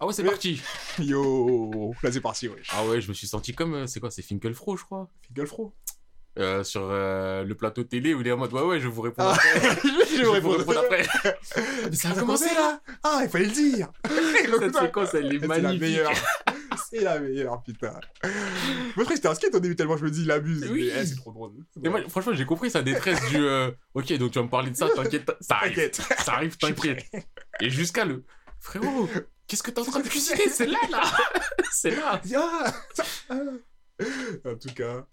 Ah ouais, c'est Ouais. parti. Yo, là c'est parti, ouais. Ah ouais, je me suis senti comme. euh, C'est quoi C'est Finkelfro, je crois. Finkelfro. Euh, sur euh, le plateau télé où il est en mode Ouais, ouais, je vous réponds Ah, après. je vais vous répondre après. Mais ça a commencé là Ah, il fallait le dire. Cette séquence, elle est C'est la magnifique. meilleure. C'est la meilleure, putain. Moi, je j'étais un skate au début tellement je me dis, il abuse. Oui. Mais, eh, c'est trop drôle. Et moi, franchement, j'ai compris sa détresse du. euh, ok, donc tu vas me parler de ça, t'inquiète, ça arrive. Ça arrive, Je t'inquiète. Et jusqu'à le. Frérot, qu'est-ce que t'es en train de cuisiner? C'est là, là C'est là Ah, ah. En tout cas.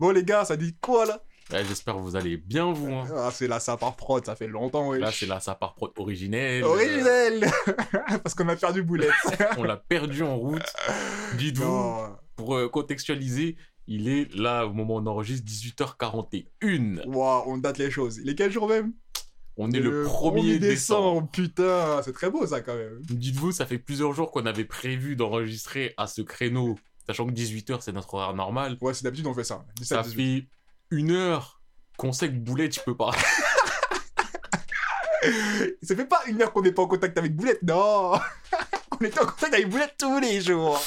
Bon, les gars, ça dit quoi là? Ouais, J'espère que vous allez bien, vous. hein. Ah, c'est la Sapar Prod, ça fait longtemps, ouais. Là, c'est la Sapar Prod originelle. Originel Parce qu'on a perdu Boulette. On l'a perdu en route. Dites-vous, pour euh, contextualiser, il est là, au moment où on enregistre, 18h41. Wow, on date les choses. Il est quel jour même? On est le 1er décembre. Putain, c'est très beau ça quand même. Dites-vous, ça fait plusieurs jours qu'on avait prévu d'enregistrer à ce créneau, sachant que 18h, c'est notre horaire normal. Ouais, c'est d'habitude on fait ça. 17, Ça 18. fait une heure qu'on sait que Boulet, tu peux pas. Ça fait pas une heure qu'on n'est pas en contact avec Boulette, non On était en contact avec Boulette tous les jours.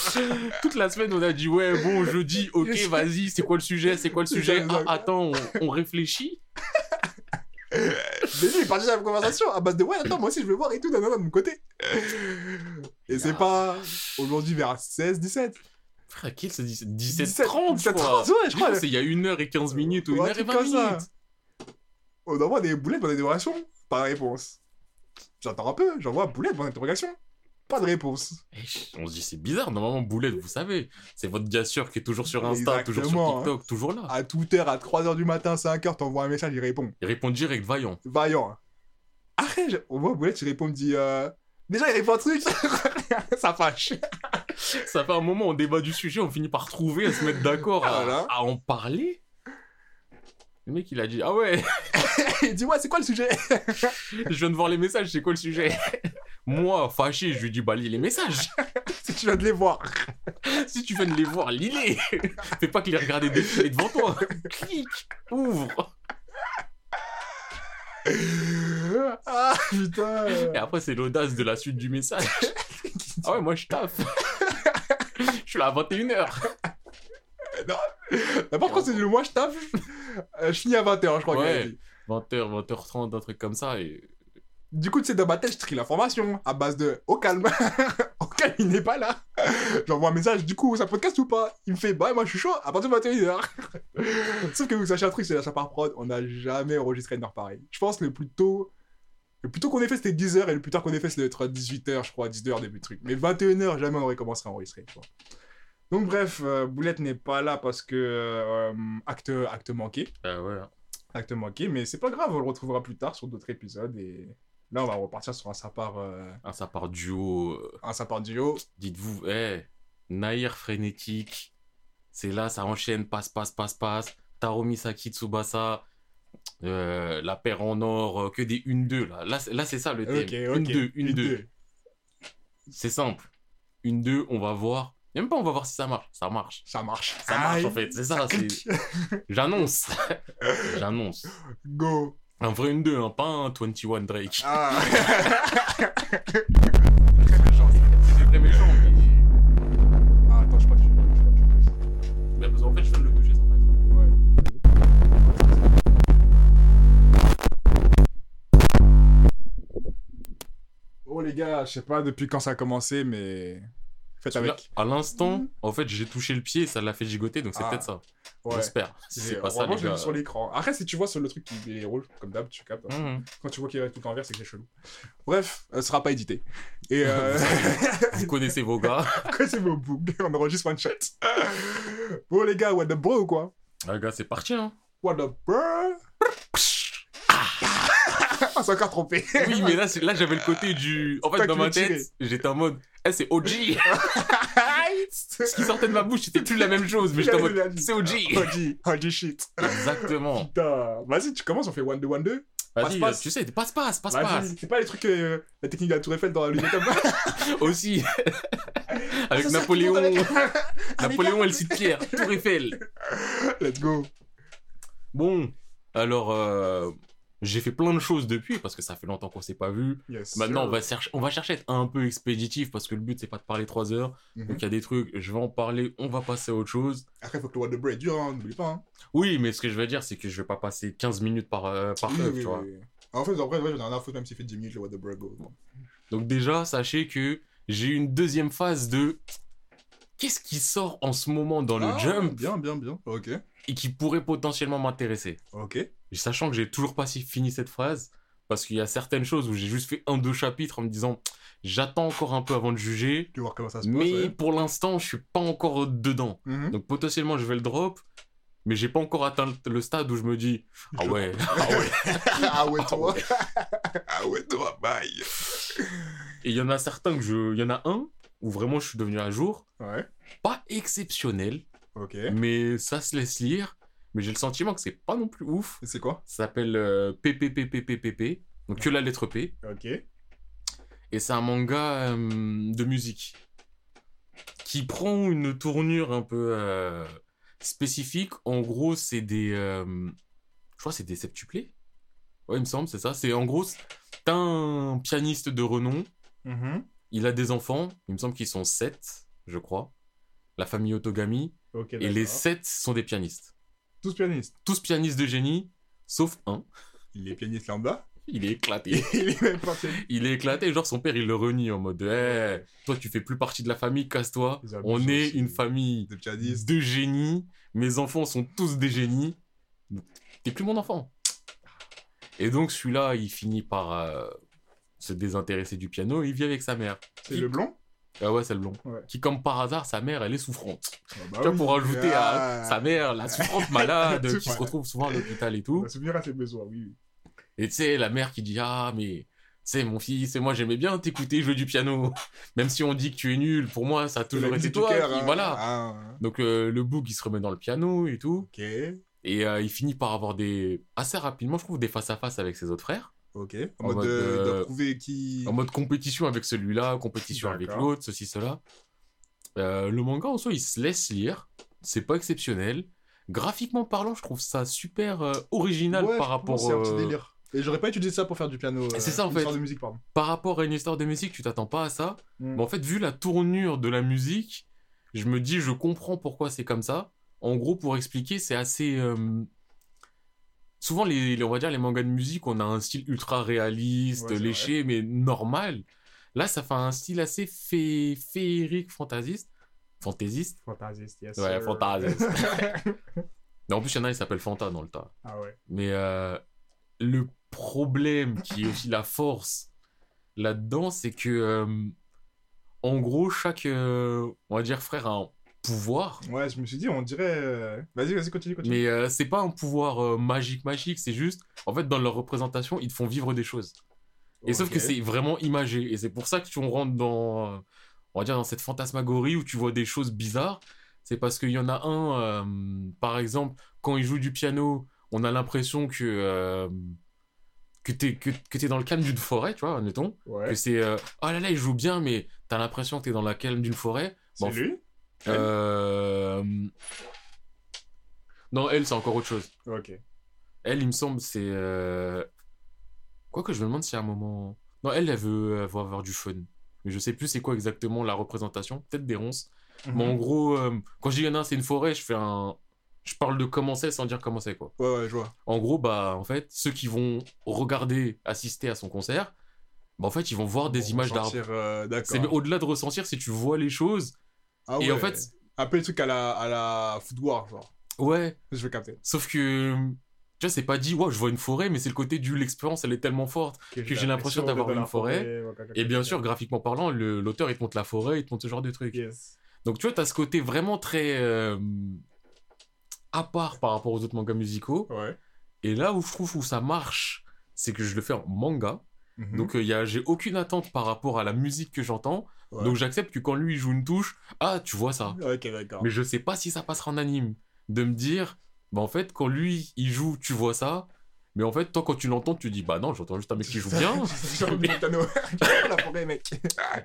Toute la semaine, on a dit, ouais, bon, jeudi, ok, vas-y, c'est quoi le sujet, c'est quoi le sujet? Ah, attends, on, on réfléchit Mais lui, il est parti dans la conversation à base de ouais, attends, moi aussi je veux voir et tout, nanana, de mon côté. Et c'est pas aujourd'hui vers 16, 17. Frère, se dit 17, 17 30 je 17, crois. 30, ouais, je crois. C'est il y a 1h15 minutes ou Ouais, un 1h20 truc comme ça. minutes. On envoie des boulettes dans des relations, pas de réponse. J'attends un peu, j'envoie boulette dans interrogation. Pas de réponse. On se dit, c'est bizarre, normalement, Boulette, vous savez, c'est votre gars sûr qui est toujours sur Insta, toujours sur hein. TikTok, toujours là. À toute heure, à 3h du matin, 5h, t'envoies un message, il répond. Il répond direct, vaillant. Vaillant. Après, on voit boulette, il répond, il me dit euh... Déjà, il répond un truc, ça fâche. Ça fait un moment, on débat du sujet, on finit par trouver, à se mettre d'accord, à, Voilà. à en parler. Le mec, il a dit, ah ouais, il dit, ouais, c'est quoi le sujet? Je viens de voir les messages, c'est quoi le sujet? Moi, fâché, je lui dis, bah, lis les messages. Si tu viens de les voir. Si tu viens de les voir, lis-les. Fais pas que les regarder défiler devant toi. Clique, ouvre. ah, putain. Et après, c'est l'audace de la suite du message. Ah ouais, moi, je taffe. Je suis là à 21h. Mais par contre, c'est le mois, je taffe. Euh, je finis à 20h, je crois qu'il Ouais. dit. 20h, 20h30, un truc comme ça. Et... Du coup, tu sais, dans ma tête, je trie l'information à base de au calme. au calme, il n'est pas là. J'envoie un message, du coup, ça podcast ou pas? Il me fait, bah, moi, je suis chaud à partir de 21h. Sauf que vous sachez un truc, c'est l'achat par prod, on n'a jamais enregistré une heure pareille. Je pense que le plus tôt. Le plus tôt qu'on ait fait, c'était 10h, et le plus tard qu'on ait fait, c'était être 18h, je crois, 10h, début de truc. Mais 21h, jamais on aurait commencé à enregistrer, tu vois. Donc, bref, euh, Boulette n'est pas là parce que. euh, acte, acte manqué. Bah ouais. acte manqué, mais c'est pas grave, on le retrouvera plus tard sur d'autres épisodes et là on va repartir sur un sapar, euh, ça part duo. euh, un sapar duo. Dites-vous, eh, Nair frénétique. C'est là, ça enchaîne, passe, passe, passe, passe. Taromi Saki Tsubasa. euh, la paire en or, euh, que des 1-2 là. Là, c'est- là c'est ça le thème. Ok. 1-2, 1-2. Une, deux. C'est simple. 1-2, on va voir. Même pas on va voir si ça marche. Ça marche. Ça marche. Ça marche Aïe, en fait, c'est ça. clique. J'annonce. J'annonce. Go. Un vrai 1-2, hein, pas un 21 Drake. Ah. C'est très méchant. mais- Ah, attends, je crois que je je crois que je- Mais parce qu'en fait, je viens de le toucher sans fait. Ouais. Oh les gars, je sais pas depuis quand ça a commencé, mais faites là, à l'instant, en fait, j'ai touché le pied, ça l'a fait gigoter, donc c'est Ah. peut-être ça. Ouais. J'espère. Si c'est pas ça, les je l'ai gars. vu sur l'écran. Après, si tu vois sur le truc qui est rouge, comme d'hab, tu captes. hein. Mhm. Quand tu vois qu'il est tout en vert, c'est que c'est chelou. Bref, euh, ce sera pas édité. Et euh... Vous connaissez vos gars. quoi, c'est vos bougs On enregistre one shot. bon, les gars, what the bro ou quoi Ah, gars, c'est parti, hein. What the bro On s'est encore trompé. Oui, mais là, là j'avais le côté du. En fait, dans ma tête, j'étais en mode. Eh, c'est OG Ce qui sortait de ma bouche, c'était plus la même chose, mais mode. C'est OG OG, OG shit. Exactement. Putain. Vas-y, tu commences, on fait one 2 one 2 Vas-y, tu sais, passe, passe, passe, passe. c'est pas les trucs, euh, la technique de la Tour Eiffel dans la lumière comme. Aussi. Avec ça, Napoléon. le avec- Napoléon et le site Pierre. Tour Eiffel. Let's go. Bon, alors, euh, J'ai fait plein de choses depuis parce que ça fait longtemps qu'on s'est pas vu. Yes, Maintenant, on va, chercher, on va chercher à être un peu expéditif parce que le but, c'est pas de parler trois heures. Mhm. Donc, il y a des trucs, je vais en parler, on va passer à autre chose. Après, faut que le What the Bread dure, hein, n'oublie pas. Hein. Oui, mais ce que je veux dire, c'est que je vais pas passer 15 minutes par, euh, par Oui, tu vois. oui. En fait, en vrai, ouais, j'en ai rien à foutre même s'il fait 10 minutes le What the Bread go. Donc, déjà, sachez que j'ai une deuxième phase de qu'est-ce qui sort en ce moment dans le Ah, jump Bien, bien, bien. Ok. et qui pourrait potentiellement m'intéresser. Ok. Et Sachant que j'ai toujours pas si- fini cette phrase, parce qu'il y a certaines choses où j'ai juste fait un, deux chapitres en me disant j'attends encore un peu avant de juger, Tu voir comment ça se passe. mais ouais. pour l'instant, je suis pas encore dedans. Mhm. Donc potentiellement, je vais le drop, mais j'ai pas encore atteint le stade où je me dis ah ouais, ah ouais. ah ouais, toi. ah ouais, toi, bye. Et il y en a certains que je. Il y en a un où vraiment je suis devenu à jour. Ouais. Pas exceptionnel, Ok. mais ça se laisse lire. Mais j'ai le sentiment que c'est pas non plus ouf. C'est quoi? Ça s'appelle euh, PPPPPPP, donc que la lettre P. Ok. Et c'est un manga euh, de musique qui prend une tournure un peu euh, spécifique. En gros, c'est des. euh, je crois que c'est des septuplés. Ouais, il me semble, c'est ça. C'est en gros, t'as un pianiste de renom. Mhm. Il a des enfants. Il me semble qu'ils sont sept, je crois. La famille Otogami. Et les sept sont des pianistes. Tous pianistes. Tous pianistes de génie, sauf un. Il est pianiste lambda. Il est éclaté. Il est même. Il est éclaté, genre son père il le renie en mode Eh, toi tu fais plus partie de la famille, casse-toi. On est une famille De de génies. Mes enfants sont tous des génies. T'es plus mon enfant. Et donc celui-là, il finit par euh, se désintéresser du piano et il vit avec sa mère. C'est le blond? Ah ouais, c'est le blond. Ouais. Qui, comme par hasard, sa mère, elle est souffrante. Ah bah tu vois, oui. pour ajouter Ah. à sa mère, la souffrante malade, qui se retrouve souvent à l'hôpital et tout. va souvenir à ses besoins, oui. oui. Et tu sais, la mère qui dit Ah, mais c'est mon fils, et moi j'aimais bien t'écouter jouer du piano. Même si on dit que tu es nul, pour moi ça a toujours été toi. cœur, qui- hein. Voilà. Ah, Donc euh, le book il se remet dans le piano et tout. Et euh, il finit par avoir des. assez rapidement, je trouve, des face-à-face avec ses autres frères. Ok. En, En mode, mode, de, euh, de prouver qui. En mode compétition avec celui-là, compétition avec l'autre, ceci, cela. Euh, le manga en soi, il se laisse lire. C'est pas exceptionnel. Graphiquement parlant, je trouve ça super euh, original Ouais, par rapport. C'est un petit euh, délire. Et j'aurais pas utilisé ça pour faire du piano. euh, C'est ça, en fait. histoire de musique, pardon. par rapport à une histoire de musique, tu t'attends pas à ça. Mm. Mais en fait, vu la tournure de la musique, je me dis, je comprends pourquoi c'est comme ça. En gros, pour expliquer, c'est assez. euh, Souvent, les, les- on va dire, les mangas de musique, on a un style ultra réaliste, Ouais, léché, mais normal. Là, ça fait un style assez fé... féerique, fantasiste. Fantaisiste Fantasiste, yes. Ouais, sir. fantasiste. Mais en plus, il y en a, il s'appelle Fanta dans le tas. ah ouais. Mais euh, le problème, qui est aussi la force là-dedans, c'est que, euh, en gros, chaque, euh, on va dire, frère a un pouvoir. Ouais, je me suis dit, on dirait. euh, Vas-y, vas-y, continue, continue. Mais euh, c'est pas un pouvoir euh, magique, magique, c'est juste, en fait, dans leur représentation, ils te font vivre des choses. Et sauf que c'est vraiment imagé. Et c'est pour ça que tu rentres dans, euh, on va dire, dans cette fantasmagorie où tu vois des choses bizarres. C'est parce qu'il y en a un, par exemple, quand il joue du piano, on a l'impression que, que t'es que, que t'es dans le calme d'une forêt, tu vois, admettons. Ouais. Que c'est, euh, oh là là, il joue bien, mais t'as l'impression que t'es dans la calme d'une forêt. C'est Bon, lui? Elle Euh... Non, elle, c'est encore autre chose. Ok. Elle, il me semble, c'est. Euh... Quoique, je me demande si à un moment. Non, elle, elle veut, avoir du fun. Mais je sais plus c'est quoi exactement la représentation. Peut-être des ronces. Mais en Mhm. gros, euh, quand je dis il y en a un, c'est une forêt, je fais un. Je parle de comment c'est sans dire comment c'est, quoi. Ouais, ouais, je vois. En gros, bah, en fait, ceux qui vont regarder, assister à son concert, bah, en fait, ils vont voir des images d'arbres. euh, C'est au-delà de ressentir, si tu vois les choses. Ah Et ouais. en fait, Un peu les trucs à la, à la Food War, genre. ouais, Je vais capter. sauf que. Tu vois, c'est pas dit, ouais, je vois une forêt, mais c'est le côté du l'expérience, elle est tellement forte. Que j'ai l'impression d'avoir une forêt. Et bien sûr, graphiquement parlant, l'auteur, il te montre la forêt, il te montre ce genre de trucs. Yes. Donc, tu vois, t'as ce côté vraiment très. euh, à part par rapport aux autres mangas musicaux. Ouais. Et là où je trouve où ça marche, c'est que je le fais en manga. Mhm. Donc, euh, j'ai aucune attente par rapport à la musique que j'entends. Ouais. Donc, j'accepte que quand lui, il joue une touche, ah, tu vois ça. Ok, d'accord. Mais je sais pas si ça passera en anime. De me dire, bah en fait, quand lui, il joue, tu vois ça. Mais en fait, toi, quand tu l'entends, tu dis, bah non, j'entends juste un mec qui joue bien. La forêt, mec?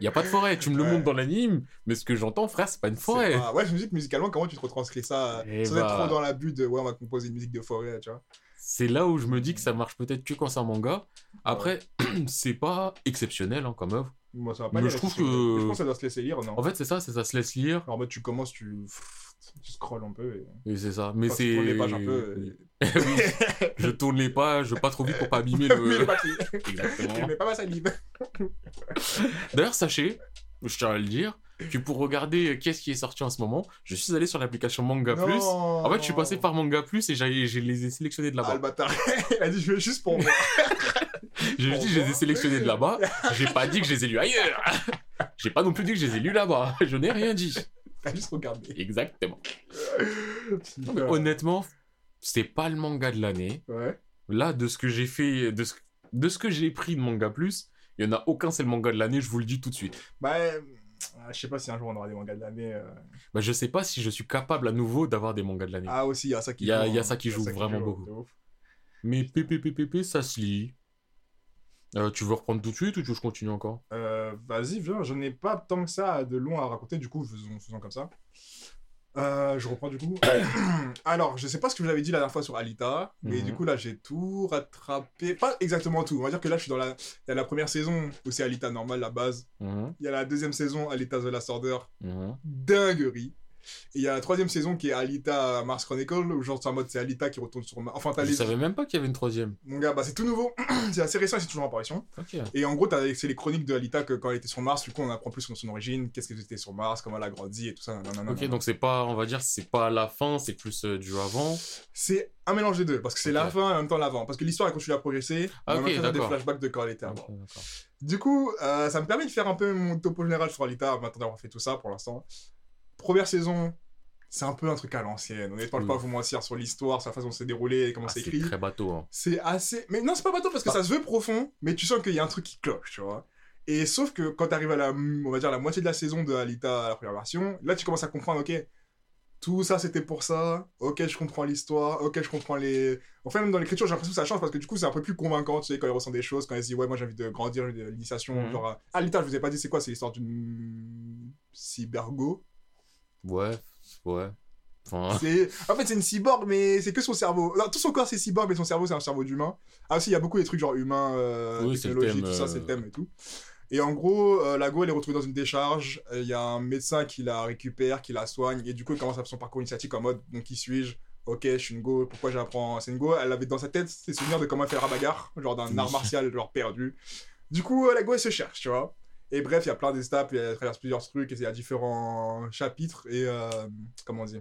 Il y a pas de forêt. Tu me le montres dans l'anime. Mais ce que j'entends, frère, c'est pas une forêt. Pas- Ouais, je me dis que musicalement, comment tu te retranscris ça Eh sans être bah. trop dans l'abus de ouais, on va composer une musique de forêt, tu vois. c'est là où je me dis que ça marche peut-être que quand c'est un manga. Après, c'est pas exceptionnel hein, comme œuvre. Moi, ça va pas Mais je trouve que- Je pense que ça doit se laisser lire, non En fait, c'est ça, c'est ça se laisse lire. En mode, tu commences, tu. Tu scrolles un peu et. Et c'est ça. Mais tu c'est. tournes les pages un peu. Euh, Oui, je tourne les pages pas trop vite pour pas abîmer le le. papier. Exactement. Je mets pas ma salive. D'ailleurs, sachez, je tiens à le dire, que pour regarder qu'est-ce qui est sorti en ce moment, je suis allé sur l'application Manga Plus. En fait, je suis passé par Manga Plus et j'ai les ai sélectionnés de Ah, là-bas. le bâtard. Il a dit, je vais juste pour moi. J'ai dit, je les ai sélectionnés de là-bas. J'ai pas dit que je les ai lus ailleurs. J'ai pas non plus dit que je les ai lus là-bas. Je n'ai rien dit. T'as juste regardé. Exactement. Non, mais honnêtement, c'est pas le manga de l'année. Ouais. Là, de ce que j'ai fait, de ce, de ce que j'ai pris de Manga Plus, il y en a aucun, c'est le manga de l'année, je vous le dis tout de suite. Bah, euh, je sais pas si un jour on aura des mangas de l'année. euh. Bah, je sais pas si je suis capable à nouveau d'avoir des mangas de l'année. Ah, aussi, il y a ça qui Il y a- joue, il y a hein. ça qui joue vraiment beaucoup. Mais PPPPP, ça se lit. Euh, tu veux reprendre tout de suite ou tu veux que je continue encore? Euh, Vas-y, viens, je n'ai pas tant que ça de long à raconter, du coup, faisons, faisons comme ça. Euh, je reprends du coup. Alors, je sais pas ce que je vous avais dit la dernière fois sur Alita, mais Mhm. du coup là j'ai tout rattrapé. Pas exactement tout. On va dire que là je suis dans la. Y a la première saison où c'est Alita normale, la base. Mhm, Il y a la deuxième saison, Alita The Last Order. mhm. Dinguerie. Et il y a la troisième saison qui est Alita Mars Chronicle, où genre c'est en mode c'est Alita qui retourne sur Mars. Enfin, t'as Je les. savais même pas qu'il y avait une troisième. Mon gars, bah c'est tout nouveau. c'est assez récent et c'est toujours en apparition. Et en gros, t'as- c'est les chroniques de Alita que quand elle était sur Mars, du coup, on apprend plus sur son origine, qu'est-ce qu'elle était sur Mars, comment elle a grandi et tout ça. nanana, Ok, nanana. donc c'est pas, on va dire, c'est pas la fin, c'est plus euh, du avant. C'est un mélange des deux, parce que c'est la fin et en même temps l'avant. Parce que l'histoire, elle continue à progresser. Ah, mais en ok, même temps, t'as des flashbacks de quand elle était avant. Du coup, euh, ça me permet de faire un peu mon topo général sur Alita, maintenant d'avoir fait tout ça pour l'instant. Première saison, c'est un peu un truc à l'ancienne. Je vais Oui. pas vous mentir sur l'histoire, sur la façon dont c'est déroulé et comment Ah, c'est c'est écrit. très bateau. Hein. C'est assez. Mais non, c'est pas bateau parce que Bah. ça se veut profond, mais tu sens qu'il y a un truc qui cloche, tu vois. Et sauf que quand t'arrives à la, on va dire, la moitié de la saison de Alita, la première version, là tu commences à comprendre, ok, tout ça c'était pour ça, ok, je comprends l'histoire, ok, je comprends les. Enfin, même dans l'écriture, j'ai l'impression que ça change parce que du coup, c'est un peu plus convaincant, tu sais, quand il ressent des choses, quand il se dit, ouais, moi j'ai envie de grandir, j'ai de l'initiation, Mhm. genre. Alita, je vous ai pas dit, c'est quoi? C'est l'histoire d'une. Cybergo Ouais, ouais. Enfin. En fait, c'est une cyborg, mais c'est que son cerveau. Non, tout son corps, c'est cyborg, mais son cerveau, c'est un cerveau d'humain. Ah, aussi, il y a beaucoup des trucs genre humains, euh, Oui, technologie, thème, tout ça, euh. c'est le thème et tout. Et en gros, euh, la go, elle est retrouvée dans une décharge. Euh, Il y a un médecin qui la récupère, qui la soigne. Et du coup, il commence à faire son parcours initiatique en mode Bon, qui suis-je? Ok, je suis une go, pourquoi j'apprends? C'est une go, elle avait dans sa tête ses souvenirs de comment elle fait la bagarre, genre d'un art martial, genre perdu. Du coup, euh, la go, elle se cherche, tu vois. Et bref, il y a plein d'étapes, et elle traverse plusieurs trucs, et il y a différents chapitres, et euh, comment on dit?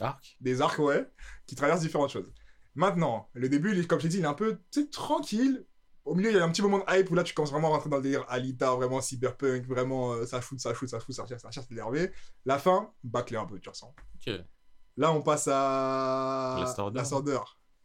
Arc. des arcs, ouais, qui traversent différentes choses. Maintenant, le début, il est- comme je t'ai dit, il est un peu tranquille. Au milieu, il y a un petit moment de hype où là, tu commences vraiment à rentrer dans le délire Alita, vraiment cyberpunk, vraiment euh, ça shoot, ça shoot, ça shoot, ça cherche, ça cherche, énervé. La fin, bâclé un peu, tu ressens. Ok. Là, on passe à Last Order. Last Order.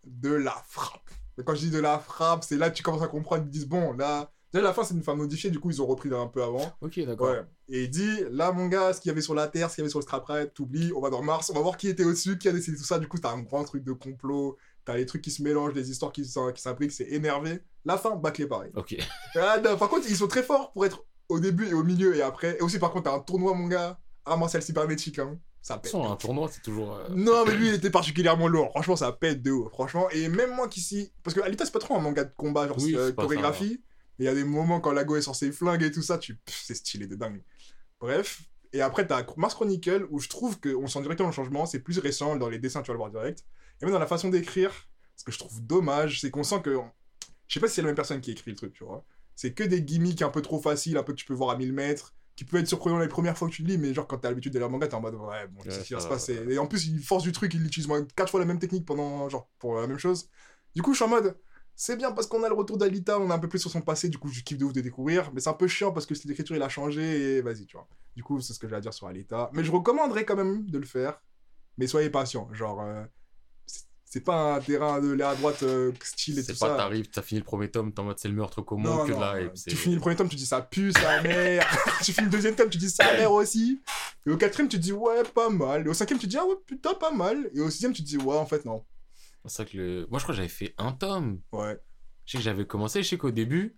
De la frappe. Et quand je dis de la frappe, c'est là que tu commences à comprendre. Ils disent, bon, là. Déjà, la fin, c'est une fin modifiée, du coup, ils ont repris un peu avant. Ok, d'accord. Ouais. Et il dit, là, mon gars, ce qu'il y avait sur la Terre, ce qu'il y avait sur le Scrapride, t'oublies, on va dans Mars, on va voir qui était au-dessus, qui a décidé tout ça. Du coup, t'as un grand truc de complot, t'as les trucs qui se mélangent, les histoires qui s'im- qui s'imbriquent, c'est énervé. La fin, bâclé pareil. Ok. Ah, non, par contre, ils sont très forts pour être au début et au milieu et après. Et aussi, par contre, t'as un tournoi, mon gars, à martial cybernétique, hein. Ça pète. un tournoi, c'est toujours. euh, Non, mais lui, il était particulièrement lourd. Franchement, ça pète de haut. Franchement, et même moi qui si. Parce que Alita, c'est pas trop un manga de combat, genre Oui, euh, ça, chorégraphie. Mais il y a des moments quand Lago est sur ses flingues et tout ça, tu. C'est stylé de dingue. Bref. Et après, t'as Mars Chronicle où je trouve qu'on sent directement le changement. C'est plus récent dans les dessins, tu vas le voir direct. Et même dans la façon d'écrire, ce que je trouve dommage, c'est qu'on sent que. Je sais pas si c'est la même personne qui écrit le truc, tu vois. C'est que des gimmicks un peu trop faciles, un peu que tu peux voir à 1000 mètres, qui peut être surprenant les premières fois que tu le lis, mais genre quand t'as l'habitude de lire manga, t'es en mode ouais, bon, qu'est-ce qui va se passer. Et en plus, il force du truc, il utilise moins quatre fois la même technique pendant, genre, pour la même chose. Du coup, je suis en mode, c'est bien parce qu'on a le retour d'Alita, on a un peu plus sur son passé, du coup, je kiffe de ouf de découvrir, mais c'est un peu chiant parce que style d'écriture, il a changé et vas-y, tu vois. Du coup, c'est ce que j'ai à dire sur Alita. Mais je recommanderais quand même de le faire, mais soyez patient, genre, euh, c'est- pas un terrain de l'air à droite euh, style et tout C'est pas ça. t'arrives, t'as fini le premier tome, t'es en mode c'est le meurtre commun que non, la euh, tu finis le premier tome, tu dis ça pue sa mère. tu finis le deuxième tome, tu dis sa mère aussi. Et au quatrième, tu dis ouais, pas mal. Et au cinquième, tu dis ah ouais, putain, pas mal. Et au sixième, tu dis ouais, en fait, non. C'est ça que le... Moi, je crois que j'avais fait un tome. Ouais. Je sais que j'avais commencé, je sais qu'au début,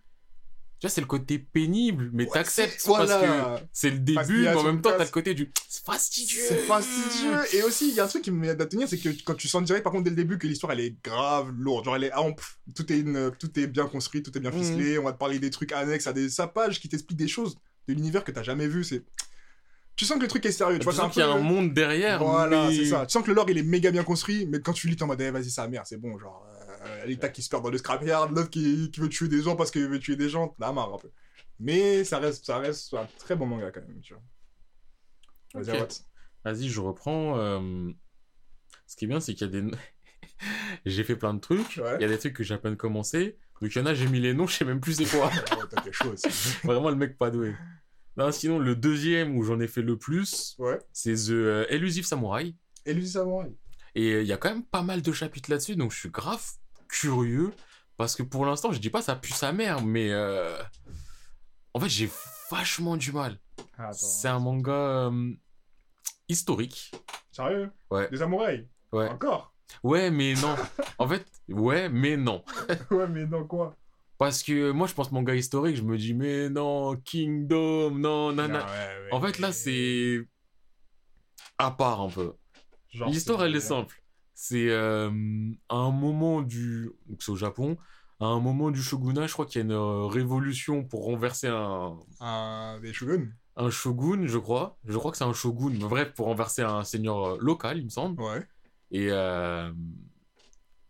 Tu vois, c'est le côté pénible, mais Ouais, t'acceptes c'est- parce que voilà. c'est le début, mais en même temps, t'as le côté du c'est fastidieux. C'est fastidieux. Et aussi, il y a un truc qui m'aide à tenir, c'est que quand tu sens direct, par contre, dès le début, que l'histoire, elle est grave lourde. Genre, elle est ample. Tout est, une- tout est bien construit, tout est bien Mhm. ficelé. On va te parler des trucs annexes à des sapages qui t'expliquent des choses de l'univers que t'as jamais vu. C'est... Tu sens que le truc est sérieux. Tu vois, c'est un sens qu'il y a un monde derrière. Voilà, mais- c'est ça. Tu sens que le lore, il est méga bien construit, mais quand tu lis, t'es en mode, eh, vas-y, sa mère, c'est bon. Genre, euh, l'État qui se perd dans le scrapyard, l'autre qui, qui veut tuer des gens parce qu'il veut tuer des gens. T'en as marre un peu. Mais ça reste, ça reste un très bon manga quand même, tu vois. Vas-y. Vas-y, je reprends. euh, Ce qui est bien, c'est qu'il y a des. j'ai fait plein de trucs. Il y a des trucs que j'ai à peine commencé. Donc il y en a, j'ai mis les noms, je sais même plus c'est quoi. Ah ouais, t'as chaud. Vraiment le mec pas doué. Non, sinon, le deuxième où j'en ai fait le plus, Ouais. c'est The euh, Elusive Samurai. Lui, Samurai. Et euh, il y a quand même pas mal de chapitres là-dessus, donc je suis grave curieux. Parce que pour l'instant, je dis pas ça pue sa mère, mais euh, en fait, j'ai vachement du mal. Ah, C'est un manga euh, historique. Sérieux? Ouais. Des samouraïs? Ouais. Encore? Ouais, mais non. En fait, ouais, mais non. Ouais, mais dans quoi? Parce que moi, je pense manga historique, je me dis, mais non, Kingdom, non, nana. Ouais, ouais, En fait, là, c'est à part un peu. L'histoire, elle est simple. C'est euh, à un moment du. C'est au Japon. À un moment du shogunat, je crois qu'il y a une euh, révolution pour renverser un, Un des shoguns? un shogun, je crois. Je crois que c'est un shogun, mais bref, pour renverser un seigneur euh, local, il me semble. Ouais. Et, euh,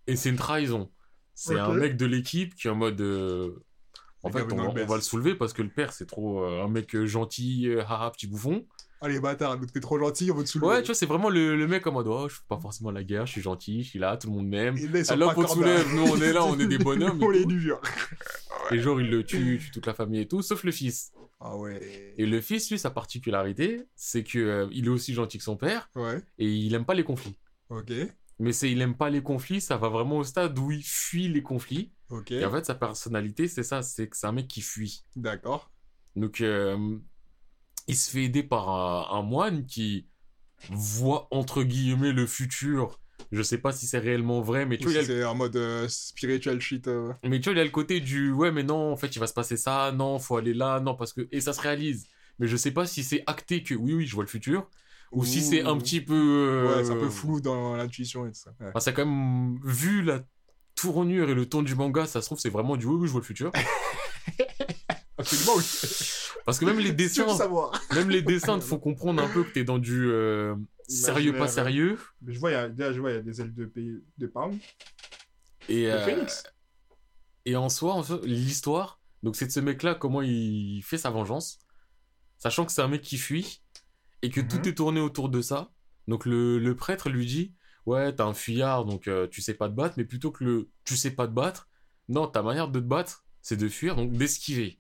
et c'est une trahison. C'est un mec de l'équipe qui est en mode. euh, En fait, on, va- on best. va le soulever parce que le père, c'est trop euh, un mec euh, gentil, haha, petit bouffon. Les bâtards, donc t'es trop gentil, on va te soulever. Ouais, tu vois, c'est vraiment le, le mec en mode, oh, je fais pas forcément la guerre, je suis gentil, je suis là, tout le monde m'aime. Alors, on te soulève, nous, on est là, on est des bonhommes. on et est tout. du vieux. Et genre, il le tue, tue toute la famille et tout, sauf le fils. Ah ouais. Et le fils, lui, sa particularité, c'est que euh, il est aussi gentil que son père Ouais, et il aime pas les conflits. ok. Mais c'est il aime pas les conflits, ça va vraiment au stade où il fuit les conflits. Ok. Et en fait, sa personnalité, c'est ça, c'est que c'est un mec qui fuit. D'accord. Donc, euh, il se fait aider par un, un moine qui voit, entre guillemets, le futur. Je sais pas si c'est réellement vrai, mais tu vois, si le c'est en mode euh, spiritual shit. euh. Mais tu vois, il y a le côté du ouais, mais non, en fait, il va se passer ça, non, faut aller là, non, parce que. Et ça se réalise. Mais je sais pas si c'est acté que oui, oui, je vois le futur, ou si c'est un petit peu. euh, Ouais, c'est un peu flou dans l'intuition et tout ça. Ouais. Enfin, c'est quand même. Vu la tournure et le ton du manga, ça se trouve, c'est vraiment du oui, oui, je vois le futur. Absolument, oui. Parce que même les dessins, même les dessins te font comprendre un peu que t'es dans du euh, sérieux, pas sérieux. Mais je vois, il y a, déjà, je vois, il y a des ailes de, pays, de Pound. Et, De euh. Et en soi, en soi, l'histoire, donc c'est de ce mec-là, comment il fait sa vengeance, sachant que c'est un mec qui fuit, et que Mhm. tout est tourné autour de ça. Donc le, le prêtre lui dit, ouais, t'es un fuyard, donc euh, tu sais pas te battre, mais plutôt que le tu sais pas te battre, non, ta manière de te battre, c'est de fuir, donc d'esquiver.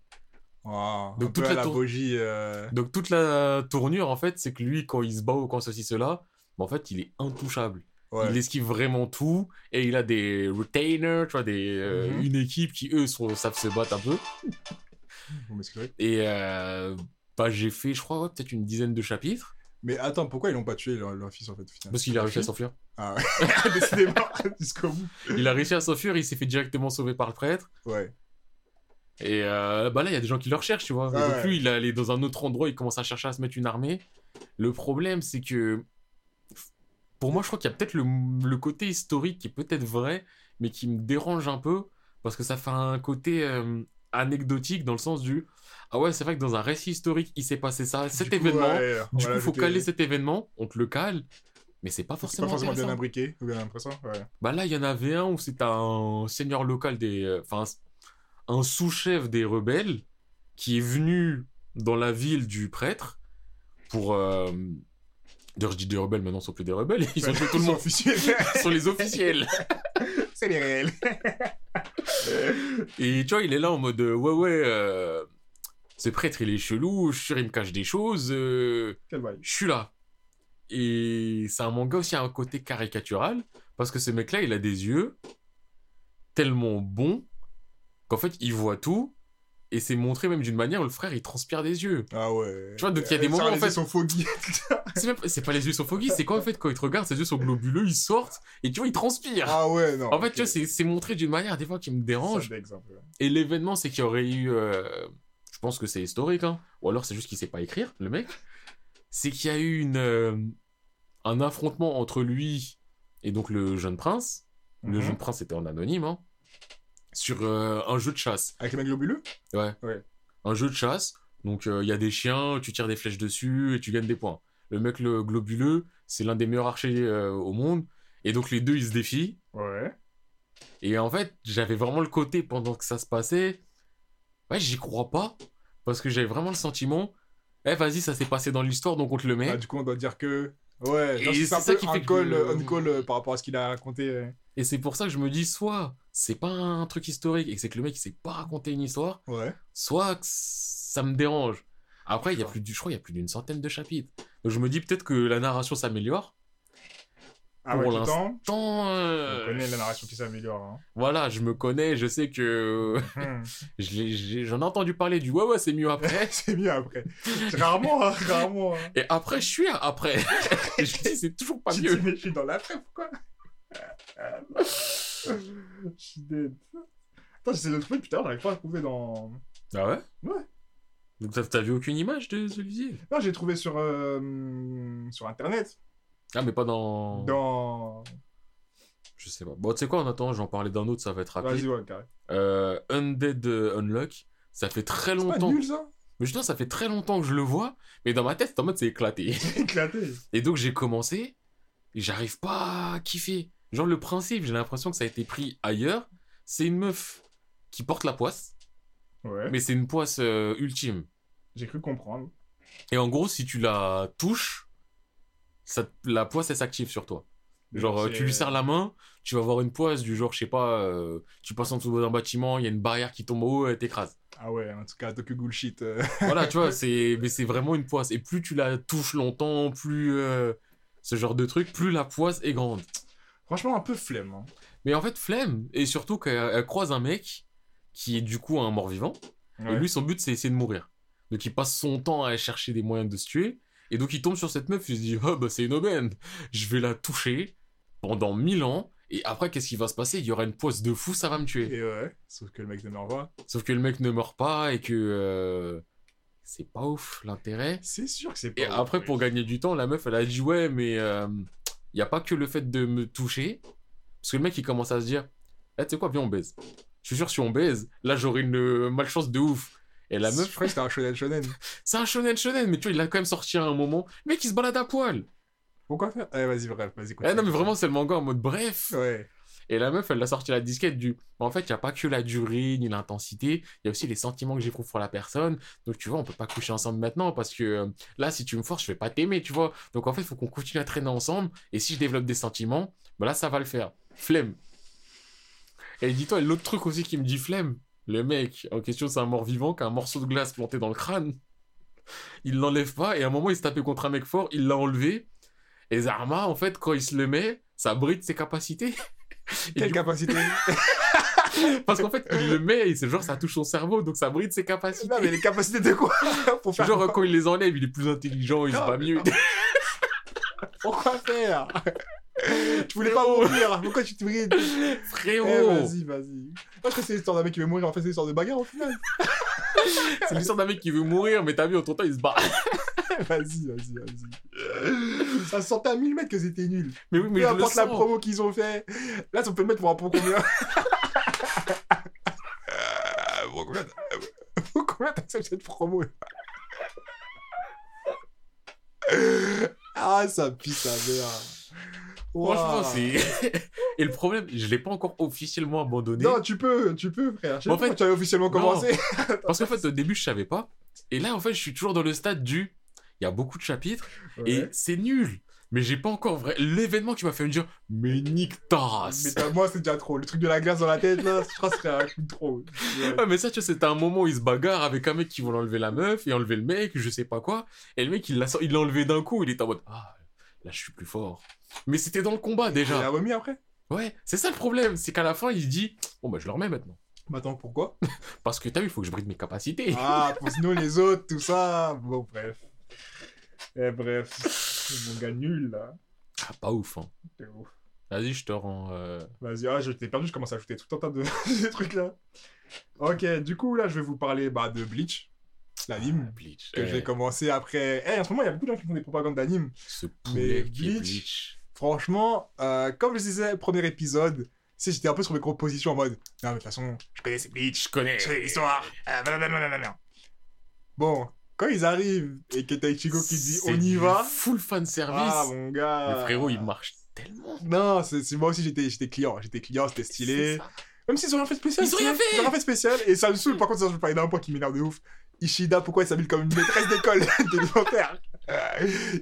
Wow. Donc un toute peu à la la tour- bogie. euh, Donc toute la tournure, en fait, c'est que lui, quand il se bat ou quand ceci, cela, bah, en fait, il est intouchable. Ouais. Il esquive vraiment tout, et il a des retainers, tu vois, des, euh, Mhm. une équipe qui, eux, sont, savent se battre un peu. Et j'ai fait, je crois, ouais, peut-être une dizaine de chapitres. Mais attends, pourquoi ils l'ont pas tué, leur, leur fils, en fait, finalement Parce qu'il a réussi à s'enfuir. Ah ouais. Décidément, jusqu'au bout. Il a réussi à s'enfuir, il s'est fait directement sauver par le prêtre. Ouais. Et euh, bah là, il y a des gens qui le recherchent, tu vois. Ouais, donc lui, il est allé dans un autre endroit, il commence à chercher à se mettre une armée. Le problème, c'est que. Pour moi, je crois qu'il y a peut-être le, le côté historique qui est peut-être vrai, mais qui me dérange un peu. Parce que ça fait un côté euh, anecdotique dans le sens du. Ah ouais, c'est vrai que dans un récit historique, il s'est passé ça, cet Du coup, événement. ouais, Du va coup, il faut caler cet événement, on te le cale, mais c'est pas forcément, pas forcément bien imbriqué, ou bien l'impression. Ouais. Bah là, il y en avait un où c'était un seigneur local des... Enfin, un sous-chef des rebelles qui est venu dans la ville du prêtre pour... euh, D'ailleurs, je dis des rebelles, maintenant, ce sont plus des rebelles, ils ont tué tout le monde. officiel. Ils sont les officiels. C'est les réels. Et tu vois, il est là en mode, euh, ouais, ouais, euh, ce prêtre, il est chelou, je suis sûr, il me cache des choses. euh, je suis là. Et c'est un manga aussi à un côté caricatural, parce que ce mec-là, il a des yeux tellement bons qu'en fait, il voit tout, Et c'est montré même d'une manière où le frère il transpire des yeux. Ah ouais. Tu vois, donc il y a des moments, en les fait- yeux sont foggy. C'est même- c'est pas les yeux sont foggy, c'est quoi en fait quand il te regarde, ses yeux sont globuleux, ils sortent et tu vois, il transpire. ah ouais, non. en fait, tu vois, c'est c'est montré d'une manière des fois qui me dérange. Ça. Et l'événement, c'est qu'il y aurait eu. euh, je pense que c'est historique, hein. Ou alors c'est juste qu'il sait pas écrire, le mec. C'est qu'il y a eu une, euh, un affrontement entre lui et donc le jeune prince. Le Mhm. jeune prince était en anonyme, hein. Sur euh, un jeu de chasse. Avec les mecs globuleux? Ouais. Ouais. Un jeu de chasse. Donc euh, il y a des chiens, tu tires des flèches dessus et tu gagnes des points. Le mec le globuleux, c'est l'un des meilleurs archers au monde. Et donc les deux, ils se défient. Ouais. Et en fait, j'avais vraiment le côté pendant que ça se passait. Ouais, j'y crois pas. Parce que j'avais vraiment le sentiment. Eh, vas-y, ça s'est passé dans l'histoire, donc on te le met. Ah, du coup, on doit dire que. Ouais, c'est un ça peu qui un fait call, on call euh, par rapport à ce qu'il a raconté. euh. Et c'est pour ça que je me dis, soit c'est pas un truc historique et que c'est que le mec il sait pas raconter une histoire, Ouais. soit que ça me dérange. Après, il y a plus, du- je crois, il y a plus d'une centaine de chapitres. Donc je me dis peut-être que la narration s'améliore. Ah, Pour ouais, l'instant, euh, connaît la narration qui s'améliore. Hein. Voilà, je me connais, je sais que Hmm. je j'en ai entendu parler du ouais ouais c'est mieux après. c'est mieux après. Rarement, hein, rarement. Hein. Et après, je suis après. Je c'est toujours pas mieux. mais je suis dans l'après, pourquoi Je suis dead. Attends, j'essaie de le trouver, putain, j'arrive pas à le trouver dans. Ah ouais? Ouais. Donc t'as- t'as vu aucune image de celui-ci Non, j'ai trouvé sur, euh, sur internet. Ah mais pas dans... Dans. Je sais pas. Bon tu sais quoi en attendant, j'en parlais d'un autre, ça va être rapide. Vas-y, ouais, carré. Euh, Undead Unlock, ça fait très C'est pas longtemps... nul ça? Mais justement, ça fait très longtemps que je le vois, mais dans ma tête, en mode c'est éclaté. Éclaté. Et donc j'ai commencé, et j'arrive pas à kiffer. Genre le principe, j'ai l'impression que ça a été pris ailleurs. C'est une meuf qui porte la poisse, Ouais. mais c'est une poisse euh, ultime. J'ai cru comprendre. Et en gros, si tu la touches, ça, la poisse, elle s'active sur toi. Genre, euh, tu lui serres la main, tu vas voir une poisse du genre, je sais pas, euh, tu passes en dessous d'un bâtiment, il y a une barrière qui tombe au haut, elle t'écrase. Ah ouais, en tout cas, Tokyo Ghoul shit. euh. Voilà, tu vois, c'est, mais c'est vraiment une poisse. Et plus tu la touches longtemps, plus euh, ce genre de truc, plus la poisse est grande. Franchement, un peu flemme. Hein. Mais en fait, flemme, et surtout qu'elle elle croise un mec qui est du coup un mort-vivant, et lui, son but, c'est essayer de mourir. Donc il passe son temps à chercher des moyens de se tuer. Et donc il tombe sur cette meuf, il se dit, oh bah c'est une aubaine. Je vais la toucher pendant mille ans. Et après, qu'est-ce qui va se passer? Il y aura une poisse de fou, ça va me tuer. Et ouais, sauf que le mec ne meurt pas. Sauf que le mec ne meurt pas et que euh, c'est pas ouf l'intérêt. C'est sûr que c'est pas. Et ouf, après, oui. pour gagner du temps, la meuf, elle a dit, ouais, mais il n'y a pas que le fait de me toucher. Parce que le mec, il commence à se dire, eh, tu sais quoi, viens, on baise. Je suis sûr, si on baise, là, j'aurai une euh, malchance de ouf. Et la Je meuf, croyais que c'était un shonen shonen. c'est un shonen shonen, mais tu vois, il l'a quand même sorti à un moment. Le mec, il se balade à poil. Pourquoi faire? Eh, vas-y, bref, vas-y. Eh non, mais vraiment, c'est le manga en mode bref. Ouais. Et la meuf, elle l'a sorti la disquette du. En fait, il n'y a pas que la durée ni l'intensité, il y a aussi les sentiments que j'éprouve pour la personne. Donc, tu vois, on peut pas coucher ensemble maintenant parce que euh, là, si tu me forces, je vais pas t'aimer, tu vois. Donc, en fait, il faut qu'on continue à traîner ensemble. Et si je développe des sentiments, bah là, ça va le faire. Flemme. Et dis-toi, l'autre truc aussi qui me dit flemme, le mec en question, c'est un mort-vivant qui a un morceau de glace planté dans le crâne. Il l'enlève pas, et à un moment, il se tapait contre un mec fort, il l'a enlevé. Et Zarma, en fait, quand il se le met, ça bride ses capacités. Quelle du- capacité Parce qu'en fait, il le met et c'est genre ça touche son cerveau, donc ça bride ses capacités. Non, mais les capacités de quoi Pour faire Genre quoi quand il les enlève, il est plus intelligent, il se bat mieux. Pourquoi faire? Tu voulais pas mourir Pourquoi tu te brides Eh, Frérot vas-y, vas-y. Moi, je que c'est l'histoire d'un mec qui veut mourir. En fait, c'est l'histoire de bagarre au final. C'est l'histoire d'un mec qui veut mourir, mais t'as vu, entre temps, il se bat. vas-y, vas-y, vas-y. Ça se sentait à 1000 mètres que c'était nul. Mais oui, mais Peu je le importe la sens. promo qu'ils ont fait. Là, on peut le mettre pour un pot combien? Pour combien t'as- pour combien t'acceptes cette promo? Ah, ça pue sa Franchement, c'est. Et le problème, je l'ai pas encore officiellement abandonné. Non, tu peux, tu peux, frère. Je sais En fait, tu avais officiellement commencé. Parce qu'en fait, au début, je savais pas. Et là, en fait, je suis toujours dans le stade du. Il y a beaucoup de chapitres et c'est nul. Mais j'ai pas encore vrai. L'événement qui m'a fait me dire, mais nique ta race. Mais moi, c'est déjà trop. Le truc de la glace dans la tête, là, je crois que serait un de trop. Ouais. Ouais, mais ça, tu vois, c'était un moment où il se bagarre avec un mec qui veut enlever la meuf et enlever le mec, je sais pas quoi. Et le mec, il l'a il l'a enlevé d'un coup, il est en mode Ah, là, je suis plus fort. Mais c'était dans le combat Il déjà. l'a remis après? Ouais, c'est ça le problème, c'est qu'à la fin, il se dit Bon, bah, je le remets maintenant. Attends, pourquoi? Parce que t'as vu, il faut que je bride mes capacités. Ah, pour sinon les autres, tout ça. Bon, bref. Eh, bref. Mon gars nul, là. Ah, pas ouf, hein. C'est ouf. Vas-y, je te rends. euh, Vas-y, ah, je t'ai perdu, je commence à ajouter tout un tas de ces trucs-là. Ok, du coup, là, je vais vous parler bah, de Bleach, l'anime, Bleach. que Eh, j'ai commencé après. Eh, en ce moment, il y a beaucoup de gens qui font des propagandes d'anime. Ce Mais qui est Bleach. Franchement, euh, comme je disais, premier épisode, sais, j'étais un peu sur mes propositions en mode Non, mais de toute façon, je connais ces Bleach, Je connais. je connais l'histoire. euh. Bon, quand ils arrivent et que t'as Ichigo qui dit On y va. Full fan service. Ah, mon gars. Le frérot, il marche tellement. Non, c'est moi aussi j'étais client, j'étais client, c'était stylé. Même s'ils ont rien fait spécial. Ils ont rien fait. Ils ont rien fait spécial. Et ça me saoule, par contre, ça, je vais parler d'un point qui m'énerve de ouf. Ishida, pourquoi il s'habille comme une maîtresse d'école élémentaire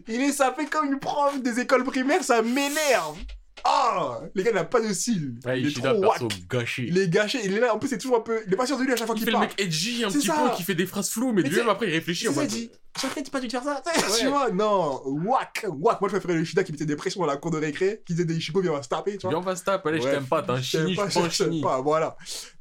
Il est sapé comme une prof des écoles primaires, ça m'énerve. Oh Les gars, il n'a pas de style. Ouais, il est trop perso gâché. Il est gâché, il est là, en plus, c'est toujours un peu. Il est pas sûr de lui à chaque fois Il qu'il fait le parle. mec edgy un petit peu, qui fait des phrases floues, mais Mais lui-même après il réfléchit en mode. il dit. J'aurais tu pas dû faire ça. Ouais. Tu vois, non. Wack, wack. Moi, je préférais le Ishida qui mettait des pressions dans la cour de récré, qui disait des Ichigo, viens, on va se taper, tu vois. Viens, on va se taper, allez, je t'aime pas, t'es un chini, je pas, je t'aime pas, voilà.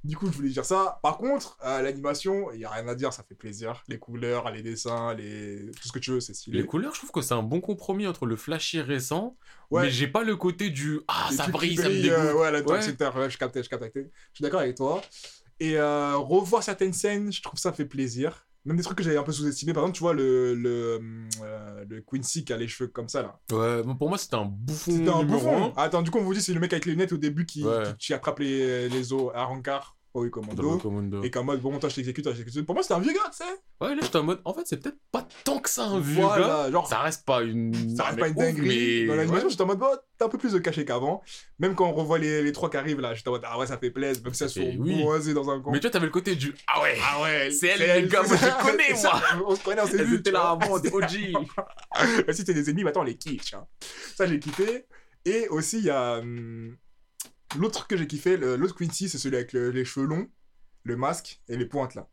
Du coup, je voulais dire ça. Par contre, euh, l'animation, il y a rien à dire, ça fait plaisir. Les couleurs, les dessins, les... tout ce que tu veux, c'est stylé. Les couleurs, je trouve que c'est un bon compromis entre le flashy récent, Ouais. mais j'ai pas le côté du ah Les ça brille, ça me dégoûte. euh, ouais, la Ouais. Ouais, je captais, je captais. Je suis d'accord avec toi. Et euh, revoir certaines scènes, je trouve ça fait plaisir. Même des trucs que j'avais un peu sous-estimés. Par exemple, tu vois, le, le, euh, le Quincy qui a les cheveux comme ça, là. Ouais, pour moi c'était un bouffon C'était un bouffon. un. Attends, du coup, on vous dit, c'est le mec avec les lunettes au début qui, Ouais. qui, qui attrape les, les os à Rancard. Oh oui, commando. commando. Et qu'en mode, bon, toi, je t'exécute, je t'exécute. Pour moi, c'était un vieux gars, tu sais. Ouais, là j'étais en mode, en fait c'est peut-être pas tant que ça un vieux gars. Voilà, genre, Ça reste pas une. ça reste pas une dinguerie. mais- Dans l'animation, ouais. j'étais en mode, bon, t'as un peu plus de cachet qu'avant. Même quand on revoit les, les trois qui arrivent là, j'étais en mode, ah ouais, ça fait plaisir. Même si elles Ça sont oui. dans un coin. Mais toi t'avais le côté du ah ouais. Ah ouais, C'est elle, les gars, moi, je les connais, moi. On se connaît, on s'est vu. tu là vois. avant, des OG. Si t'es des ennemis, maintenant on les tu vois. Ça, j'ai kiffé. Et aussi, il y a. hum, L'autre truc que j'ai kiffé, l'autre Quincy, c'est celui avec le- les cheveux longs, le masque et les pointes là.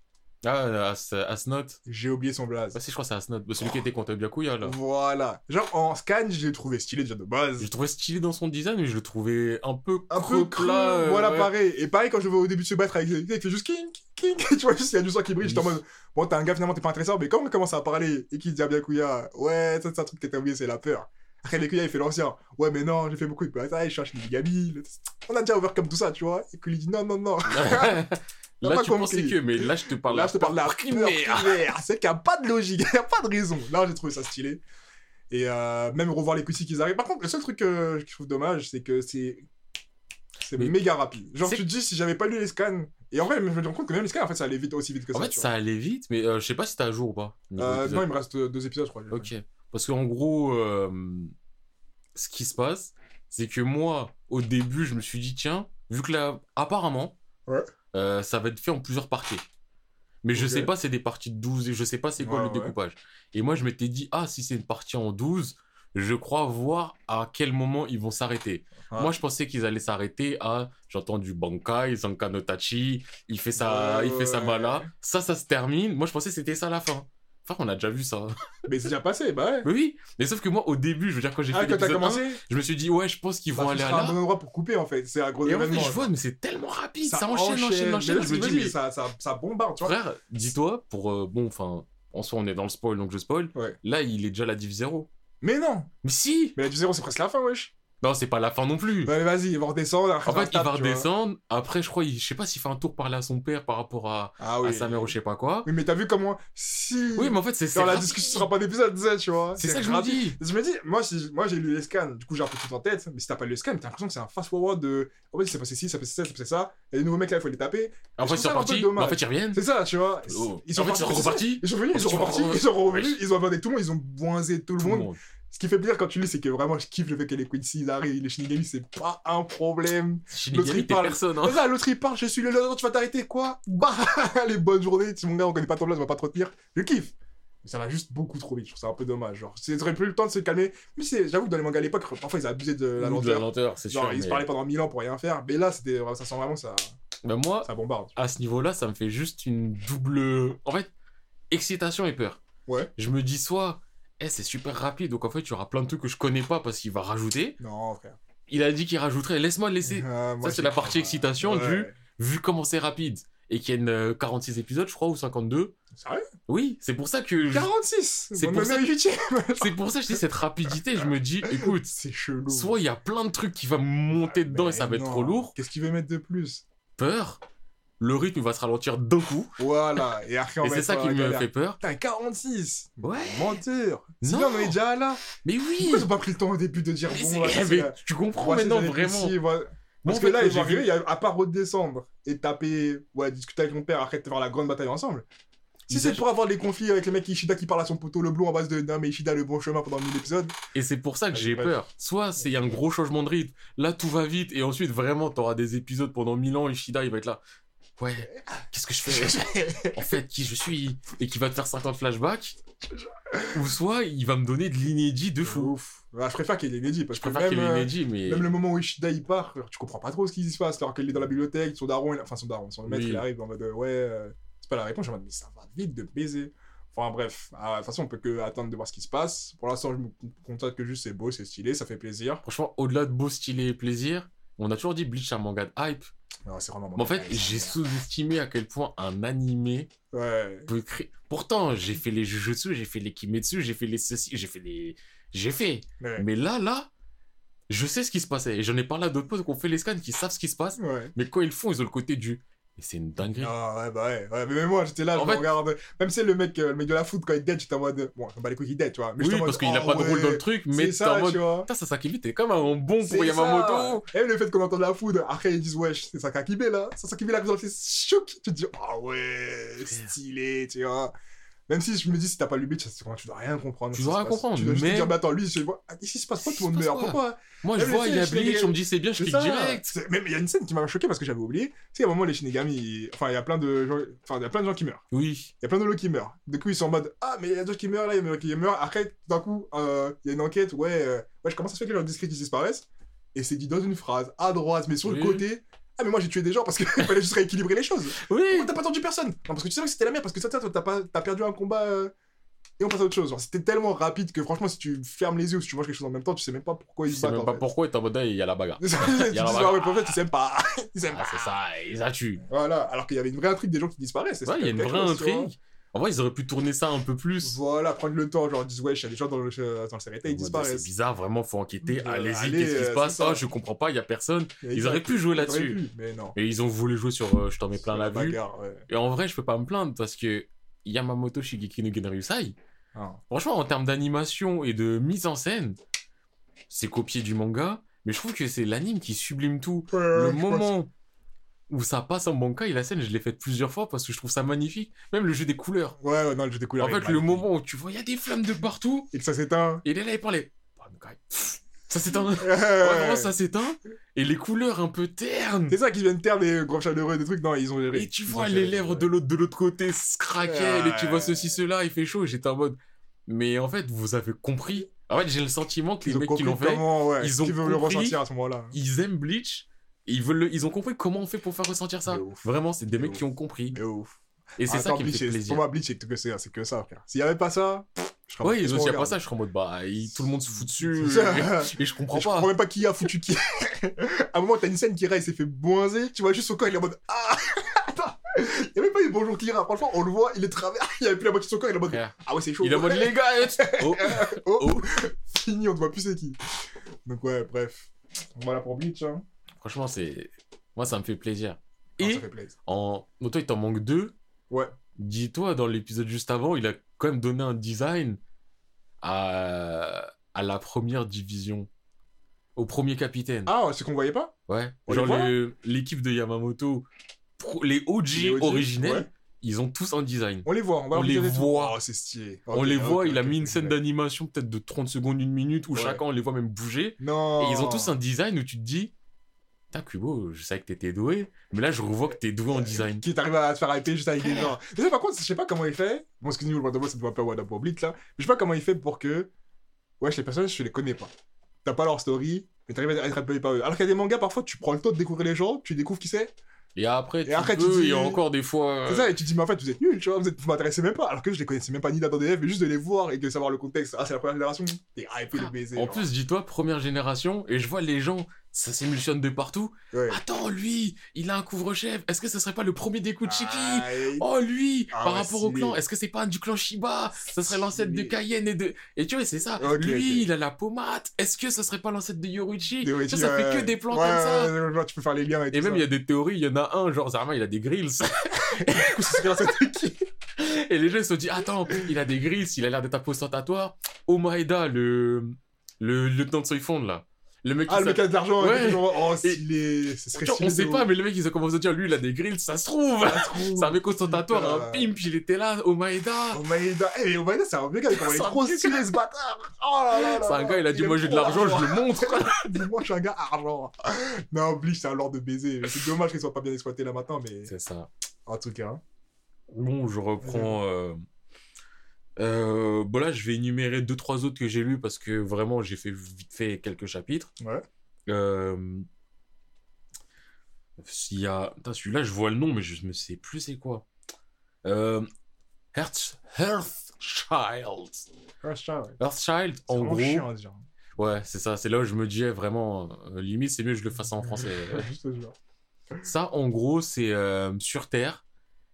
Ah, As- Asnot. J'ai oublié son blaze. Bah, si, je crois que c'est Asnot. Bah, celui qui était contre Byakuya là. Voilà. Genre en scan, je l'ai trouvé stylé déjà de base. Je le trouvais stylé dans son design, mais je le trouvais un peu un peu plat, euh, voilà ouais. pareil. Et pareil quand je vois au début de se battre avec, il fait juste king, king, king. tu vois juste il y a du sang qui brille, j'étais en mode bon t'es un gars finalement t'es pas intéressant, mais quand on commence à parler et qu'il dit à Byakuya, ouais ça c'est un truc que t'as oublié c'est la peur. Après Byakuya il fait l'ancien, ouais mais non j'ai fait beaucoup de batailles, je cherche Shinigami, le- on a déjà over comme tout ça tu vois. Et qu'il lui dit non non non. T'as là, pas tu pensais que, mais là, je te parle Là, je te parle de la primaire. C'est qu'il n'y a pas de logique, il n'y a pas de raison. Là, j'ai trouvé ça stylé. Et euh, même revoir les Quincy qu'ils arrivent. Par contre, le seul truc que je trouve dommage, c'est que c'est. C'est méga rapide. Genre, tu te dis, si j'avais pas lu les scans. Et en vrai, je me rends compte que même les scans, en fait, ça allait vite, aussi vite que En ça. fait, tu ça allait vite, mais euh, je sais pas si t'es à jour ou pas. Euh, non, il me reste deux épisodes, je crois. Ok. Parce qu'en gros, euh, ce qui se passe, c'est que moi, au début, je me suis dit, tiens, vu que là, apparemment, Ouais. euh, ça va être fait en plusieurs parties. Mais je Ok. sais pas, c'est des parties de 12 et je sais pas c'est quoi Ouais, le ouais. découpage. Et moi, je m'étais dit, ah, si c'est une partie en 12, je crois voir à quel moment ils vont s'arrêter. Moi, je pensais qu'ils allaient s'arrêter à, j'entends du Bankai, Zanka no Tachi, il fait sa, Ouais, il fait sa mala. Ça, ça se termine. Moi, je pensais que c'était ça la fin. Enfin, on a déjà vu ça. Mais c'est déjà passé, bah ouais. Mais oui, mais sauf que moi, au début, je veux dire, quand j'ai Ah, fait quand t'as l'épisode 1, commencé, je me suis dit, ouais, je pense qu'ils vont bah, aller tu à seras un là. bon endroit pour couper, en fait. C'est un gros Et en fait, événement. je vois, mais c'est tellement rapide. Ça, ça enchaîne, enchaîne, Mais enchaîne. là, Je me dis, mais ça, ça, ça bombarde, tu vois. frère, dis-toi, pour. euh, bon, enfin, en soi, on est dans le spoil, donc je spoil. Ouais. Là, il est déjà la Div 0. Mais non Mais si Mais la 0 c'est presque la fin, wesh. Non, c'est pas la fin non plus. Bah, vas-y, il va redescendre. en fait, il va redescendre. Après, je crois, il... je sais pas s'il fait un tour parler à son père par rapport à, Ah à sa mère ou je sais pas quoi. Oui, mais t'as vu comment. Si. Oui, mais en fait, c'est c'est Dans la discussion, ce sera pas d'épisode tu vois. C'est ça que je me dis. Je me dis, moi, si, moi j'ai lu les scans, du coup j'ai un peu tout en tête, mais si t'as pas lu les scans, t'as l'impression que c'est un fast-forward de. En fait, il s'est passé ci, ça s'est passé ça, ça passé ça, et les nouveaux mecs là, il faut les taper. Après, je ils sont ça un peu partis. dommage. Mais en fait, ils reviennent. C'est ça, tu vois. Oh. Ils sont En fait, ils sont partis, repartis. Ils sont venus, ils sont repartis, re- ils sont revenus, ils ont abordé tout le monde, ils ont boisé Tout le monde. Ce qui fait plaisir quand tu lis, c'est que vraiment je kiffe le fait que les Quincy ils arrivent, les Shinigami, c'est pas un problème. L'autre, il parle. personne. Hein. Ça, l'autre il parle, je suis le leader, tu vas t'arrêter, quoi Bah, les bonnes journées, si mon gars on connaît pas ton place, on va pas te retenir. Je kiffe. Mais ça va juste beaucoup trop vite, je trouve ça un peu dommage. Genre, c'est plus le temps de se calmer. Mais c'est, j'avoue que dans les mangas à l'époque, parfois ils abusaient de la Ou de lenteur. lenteur, c'est sûr. Genre, ils se parlaient pendant mille ans pour rien faire. Mais là, c'était, ça sent vraiment ça, Mais moi, ça bombarde. à ce niveau-là, ça me fait juste une double. En fait, excitation et peur. Ouais. Je me dis soit, eh, c'est super rapide, donc en fait, il y aura plein de trucs que je connais pas parce qu'il va rajouter. Non, frère. Il a dit qu'il rajouterait, laisse-moi le laisser. Ah, moi, Ça, c'est la partie excitation Ouais. du- vu comment c'est rapide et qu'il y a une euh, 46 épisodes, je crois, ou 52. Sérieux? Oui, c'est pour ça que. je- 46 C'est pour ça-. C'est pour ça que dis cette rapidité, je me dis, écoute, C'est chelou. soit il y a plein de trucs qui vont monter dedans Mais et ça va être trop lourd, Qu'est-ce qu'il veut mettre de plus? Peur, le rythme va se ralentir d'un coup, Voilà. Et et c'est ça qui me galère. fait peur. Putain, 46 Ouais. Menteur Non. Sinon, on est déjà là. Mais oui Pourquoi ils ont pas pris le temps au début de dire Mais bon, voilà, mais tu comprends maintenant vraiment. voilà. Parce que là, ils arriver, vu- à part redescendre et taper, ouais, discuter avec mon père, après de faire la grande bataille ensemble. Si c'est pour avoir des conflits avec le mec Ishida qui parle à son poteau le blond en base de non mais Ishida le bon chemin pendant 1000 épisodes. Et c'est pour ça que j'ai peur. Soit c'est y a un gros changement de rythme, là tout va vite, et ensuite vraiment t'auras des épisodes pendant 1000 ans, Ishida il va être là. Ouais, qu'est-ce que je fais? En fait, qui je suis? Et qui va te faire 50 flashbacks? Ou soit il va me donner de l'inédit de fou. Ouf. Ouais, je préfère qu'il ait inédit parce Je préfère qu'il ait euh, l'inédit, mais. même le moment où Ishida il part, tu comprends pas trop ce qui se passe alors qu'elle est dans la bibliothèque, son daron, il- enfin son daron, son maître Oui. il arrive en mode euh, ouais, euh, c'est pas la réponse, je en mode mais ça va vite de baiser. Enfin bref, Ah, de toute façon on peut que attendre de voir ce qui se passe. Pour l'instant je me contente que juste c'est beau, c'est stylé, ça fait plaisir. Franchement, au-delà de beau stylé et plaisir, on a toujours dit Bleach un manga de hype. Non, c'est vraiment Mais en fait, j'ai sous-estimé à quel point un animé Ouais. peut créer. Pourtant, j'ai fait les Jujutsu, j'ai fait les Kimetsu, j'ai fait les ceci, j'ai fait les. J'ai fait. Ouais. Mais là, là, je sais ce qui se passait. Et j'en ai parlé à d'autres potes qui ont fait les scans, qui savent ce qui se passe. Ouais. Mais quand ils le font, ils ont le côté du. Et c'est une dinguerie. Ah ouais, bah ouais, ouais. Mais même moi, j'étais là, En je me fait- regarde. Même si le mec, euh, le mec de la foot, quand il dead, j'étais en mode. Bon, je me bats les couilles qu'il dead, tu vois. Mais oui, parce qu'il a oh, pas de rôle dans ouais, le truc, mais t'es en ça, mode. tu vois. Putain, ça Sakimi, t'es comme un bon pour Yamamoto. Et le fait qu'on entend la foudre, après ils disent wesh, c'est Sakakibé là. C'est Sakakibé là, c'est chouk. Tu te dis, ah ouais, stylé, tu vois. Même si je me dis, si t'as pas lu tu dois rien comprendre. Tu dois rien comprendre, Tu dois juste te mais- dire, mais attends, lui, je vois, ah, ici, il se passe quoi, tout le monde Il meurt? Pourquoi Moi, je vois, les il y a Bleach, on me dit c'est bien, je clique direct. Même il y a une scène qui m'a choqué parce que j'avais oublié. Tu sais, à un moment, les Shinigami, enfin, il y a plein de gens, enfin, il y a plein de gens qui meurent. Oui. Il y a plein de lots qui meurent. Du coup, ils sont en mode Ah, mais il y a d'autres qui meurent là, il y a qui meurent. Après, tout d'un coup, euh, il y a une enquête. Ouais, euh, ouais, je commence à se fait que leurs discrets qui disparaissent. Et c'est dit dans une phrase, à droite, mais sur le côté. Ah, mais moi j'ai tué des gens parce qu'il fallait juste rééquilibrer les choses. Oui. Pourquoi t'as pas entendu personne? Non, parce que tu savais que c'était la merde, parce que ça, toi, t'as perdu un combat. Et on passe à autre chose. Genre, C'était tellement rapide que franchement, si tu fermes les yeux ou si tu manges quelque chose en même temps, tu sais même pas pourquoi ils se sais battent. même en pas fait. pourquoi, et en mode, il y a la bagarre. tu Il y a la bagarre. ouais, en fait, ils s'aiment pas. Ils s'aiment Ah, pas. c'est ça, ils a tué. Voilà, alors qu'il y avait une vraie intrigue des gens qui disparaissent. Ouais, il y a une vraie tu intrigue. En vrai, ils auraient pu tourner ça un peu plus. Voilà, prendre le temps, genre, ils disent, ouais, il y a des gens dans le, dans le série, ils disparaissent. C'est bizarre, vraiment, faut enquêter. Euh, Allez-y, allez, qu'est-ce qui se euh, passe? Ah, je comprends pas, il y a personne. Ils auraient pu jouer là-dessus. Mais non. Et ils ont voulu jouer sur euh, je t'en mets plein la vue. ouais. Et en vrai, je peux pas me plaindre parce que Yamamoto Shigeki no Genryusai, Ah. franchement, en termes d'animation et de mise en scène, c'est copié du manga. Mais je trouve que c'est l'anime qui sublime tout. Ouais, le pense- moment où ça passe en manga et la scène, je l'ai faite plusieurs fois parce que je trouve ça magnifique. Même le jeu des couleurs. Ouais, ouais, non, le jeu des couleurs. En fait, le magnifique. moment où tu vois, il y a des flammes de partout. Et que ça s'éteint. Et il est là, il parlait. Ça s'éteint. Ouais, vraiment, ça s'éteint. Et les couleurs un peu ternes. C'est ça qui viennent taire des gros chaleureux, des trucs. Non, ils ont géré. Et tu vois les lèvres de l'autre de l'autre côté se craquer, et tu vois ceci, cela, il fait chaud. J'étais en mode. Mais en fait, vous avez compris. En fait, j'ai le sentiment que les Ils mecs qui compris l'ont fait, ouais, ils ont veulent le compris. ressentir à ce moment-là. ils aiment Bleach. Et ils, veulent le- ils ont compris comment on fait pour faire ressentir ça. Vraiment, c'est des De mecs ouf. qui ont compris. De ouf. Et c'est ça Attends, qui me fait plaisir. Pour moi, Bleach, c'est que ça, c'est que ça, frère. S'il y avait pas ça, qu'on il y a pas ça, je suis en mode, bah, il- tout le monde se fout dessus. Et je comprends Et je pas. comprends même pas qui a foutu qui. à un moment, t'as une scène qui il s'est fait boinzer, tu vois juste son corps, il est en mode Ah Attends Il y a même pas eu bonjour Kira, franchement, on le voit, il est travers, il y avait plus la moitié de son corps, il est en mode Ah ouais, c'est chaud. Il est en mode, les gars, oh, Oh, oh. fini, on te voit plus c'est qui. Donc, ouais, bref. Voilà pour Bleach, hein. Franchement, c'est. Moi, ça me fait plaisir. Ah, Et ça fait plaisir. en. Bon, toi, il t'en manque deux. Ouais. Dis-toi, dans l'épisode juste avant, il a quand même donné un design à, à la première division. Au premier capitaine. Ah, c'est qu'on voyait pas? Ouais. on Genre l'équipe de Yamamoto, les OG, Les OG, originels, ouais. ils ont tous un design. On les voit, on, va On les voit. Oh, c'est stylé. On les voit, il a mis une scène d'animation peut-être de 30 secondes, une minute, où Ouais. chacun on les voit même bouger. Non. Et ils ont tous un design où tu te dis, Putain, Kubo, je savais que t'étais doué, mais là je revois que t'es doué en design. Qui t'arrive à te faire hyper juste avec des gens. Mais ça, par contre, je sais pas comment il fait. Bon, ce que nous, le Wonder Boy, ça doit pas Wonder Boy Bleach, là. Mais je sais pas comment il fait pour que. Wesh, les personnages, je les connais pas. T'as pas leur story, mais t'arrives à être appelé par eux. Alors qu'il y a des mangas, parfois, tu prends le temps de découvrir les gens, tu découvres qui c'est. Et après, tu après, tu peux, dis- il y a encore des fois. C'est ça, et tu te dis, mais en fait, vous êtes nuls, tu vois, vous, êtes... vous m'intéressez même pas. Alors que je les connaissais même pas ni dans DF, mais juste de les voir et de savoir le contexte. Ah, c'est la première génération. T'es hypé le baiser. En genre. plus, dis-toi, première génération, et je vois les gens ça s'émulsionne de partout. Ouais. Attends, lui, il a un couvre-chef. Est-ce que ce serait pas le premier des coups de Chiki? Ah, Oh, lui, Ah par ouais, rapport au clan, est-ce que c'est pas du clan Shiba? Ce serait l'ancêtre de. Cayenne et de. Et tu vois, c'est ça. Lui, il a la pommade. Est-ce que ce serait pas l'ancêtre de vois, Witchy, ça fait que des plans comme ça. tu peux faire les liens et, Et tout même, ça. il y a des théories. Il y en a un, genre, Zarma, il a des grills. Du coup, ce serait l'ancêtre de qui? Et les gens ils se sont dit, attends, il a des grilles, il a l'air d'être un ostentatoire. Omaeda, le, le lieutenant de Soifond, là. Le mec qui Ah, le mec a de l'argent. Ouais. et genre, Oh, stylé. Ce serait on sait de pas, mais le mec, ils ont commencé à dire, lui, il a des grilles, ça se trouve. C'est un mec ostentatoire, un pimp, il était là, Omaeda. Omaeda. Eh, mais Omaeda, c'est un vieux gars, il est C'est un trop stylé, ce bâtard. Oh là là là. C'est un gars, il a dit, moi j'ai de l'argent, je le montre. Dis-moi, je suis un gars argent. Non, Bleach, c'est un lord de baiser. C'est dommage qu'il soit pas bien exploité là maintenant, mais C'est ça. en tout cas. hein. Bon, je reprends. Euh... Euh, bon, là, je vais énumérer deux, trois autres que j'ai lus parce que vraiment, j'ai fait vite fait quelques chapitres. Ouais. Euh... S'il y a... Celui-là, je vois le nom, mais je ne sais plus c'est quoi. Euh... Hearthchild. Earthchild. Earthchild, en gros... chiant. Ouais, c'est ça. C'est là où je me disais vraiment... euh, limite, c'est mieux que je le fasse en français. Ça, en gros, c'est euh, sur Terre,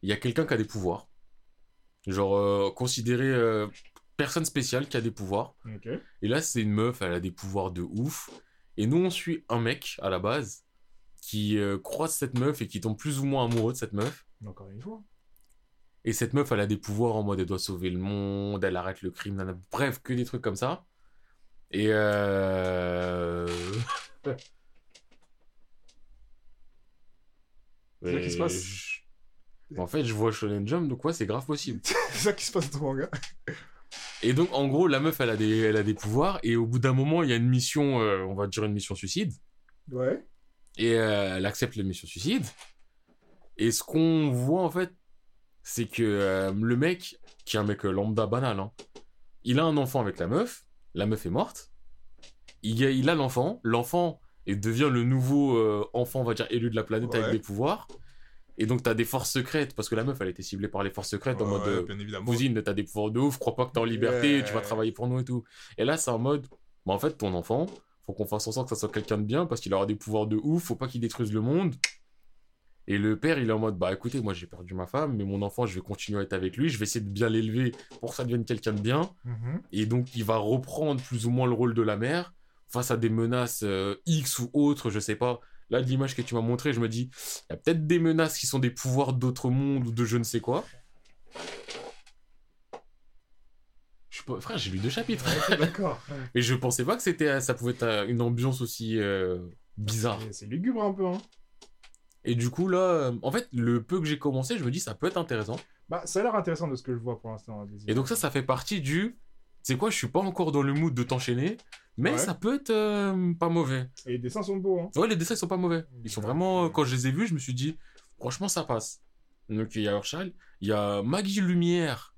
il y a quelqu'un qui a des pouvoirs. Genre, euh, considéré euh, personne spéciale qui a des pouvoirs. Et là, c'est une meuf, elle a des pouvoirs de ouf. Et nous, on suit un mec, à la base, qui euh, croise cette meuf et qui tombe plus ou moins amoureux de cette meuf. Encore une fois. Et cette meuf, elle a des pouvoirs en mode elle doit sauver le monde, elle arrête le crime, nanana. bref, que des trucs comme ça. Et euh... C'est ça qui se passe je- En fait, je vois Shonen Jump, donc ouais, c'est grave possible. C'est ça qui se passe dans ton manga. Et donc, en gros, la meuf, elle a des, elle a des pouvoirs, et au bout d'un moment, il y a une mission, euh, on va dire une mission suicide, Ouais. et euh, elle accepte la mission suicide. Et ce qu'on voit, en fait, c'est que euh, le mec, qui est un mec lambda banal, hein, il a un enfant avec la meuf, la meuf est morte, il, a- il a l'enfant, l'enfant devient le nouveau enfant, on va dire, élu de la planète Ouais. avec des pouvoirs. Et donc, t'as des forces secrètes, parce que la meuf, elle été ciblée par les forces secrètes en mode... Ouais, euh, cousine, t'as des pouvoirs de ouf, crois pas que t'es en liberté, tu vas travailler pour nous et tout. Et là, c'est en mode, bah en fait, ton enfant, faut qu'on fasse en sorte que ça soit quelqu'un de bien parce qu'il aura des pouvoirs de ouf, faut pas qu'il détruise le monde. Et le père, il est en mode, bah écoutez, moi j'ai perdu ma femme, mais mon enfant, je vais continuer à être avec lui, je vais essayer de bien l'élever pour que ça devienne quelqu'un de bien. Mhm. Et donc, il va reprendre plus ou moins le rôle de la mère face à des menaces euh, X ou autres, je sais pas. Là, de l'image que tu m'as montré, je me dis, il y a peut-être des menaces qui sont des pouvoirs d'autres mondes ou de je ne sais quoi. Je Frère, j'ai lu deux chapitres. Ouais, D'accord. Et je pensais pas que c'était, ça pouvait être une ambiance aussi euh, bizarre. C'est- lugubre un peu, hein. Et du coup, là, euh, en fait, le peu que j'ai commencé, je me dis, ça peut être intéressant. Bah, ça a l'air intéressant de ce que je vois pour l'instant. Et donc ça, ça fait partie du... C'est quoi, je suis pas encore dans le mood de t'enchaîner, mais Ouais. ça peut être euh, pas mauvais. Et les dessins sont beaux, hein. Ouais, les dessins ils sont pas mauvais. Ils sont vraiment, euh, quand je les ai vus, je me suis dit, franchement, ça passe. Donc il y a Urshal, il y a Maggie Lumière.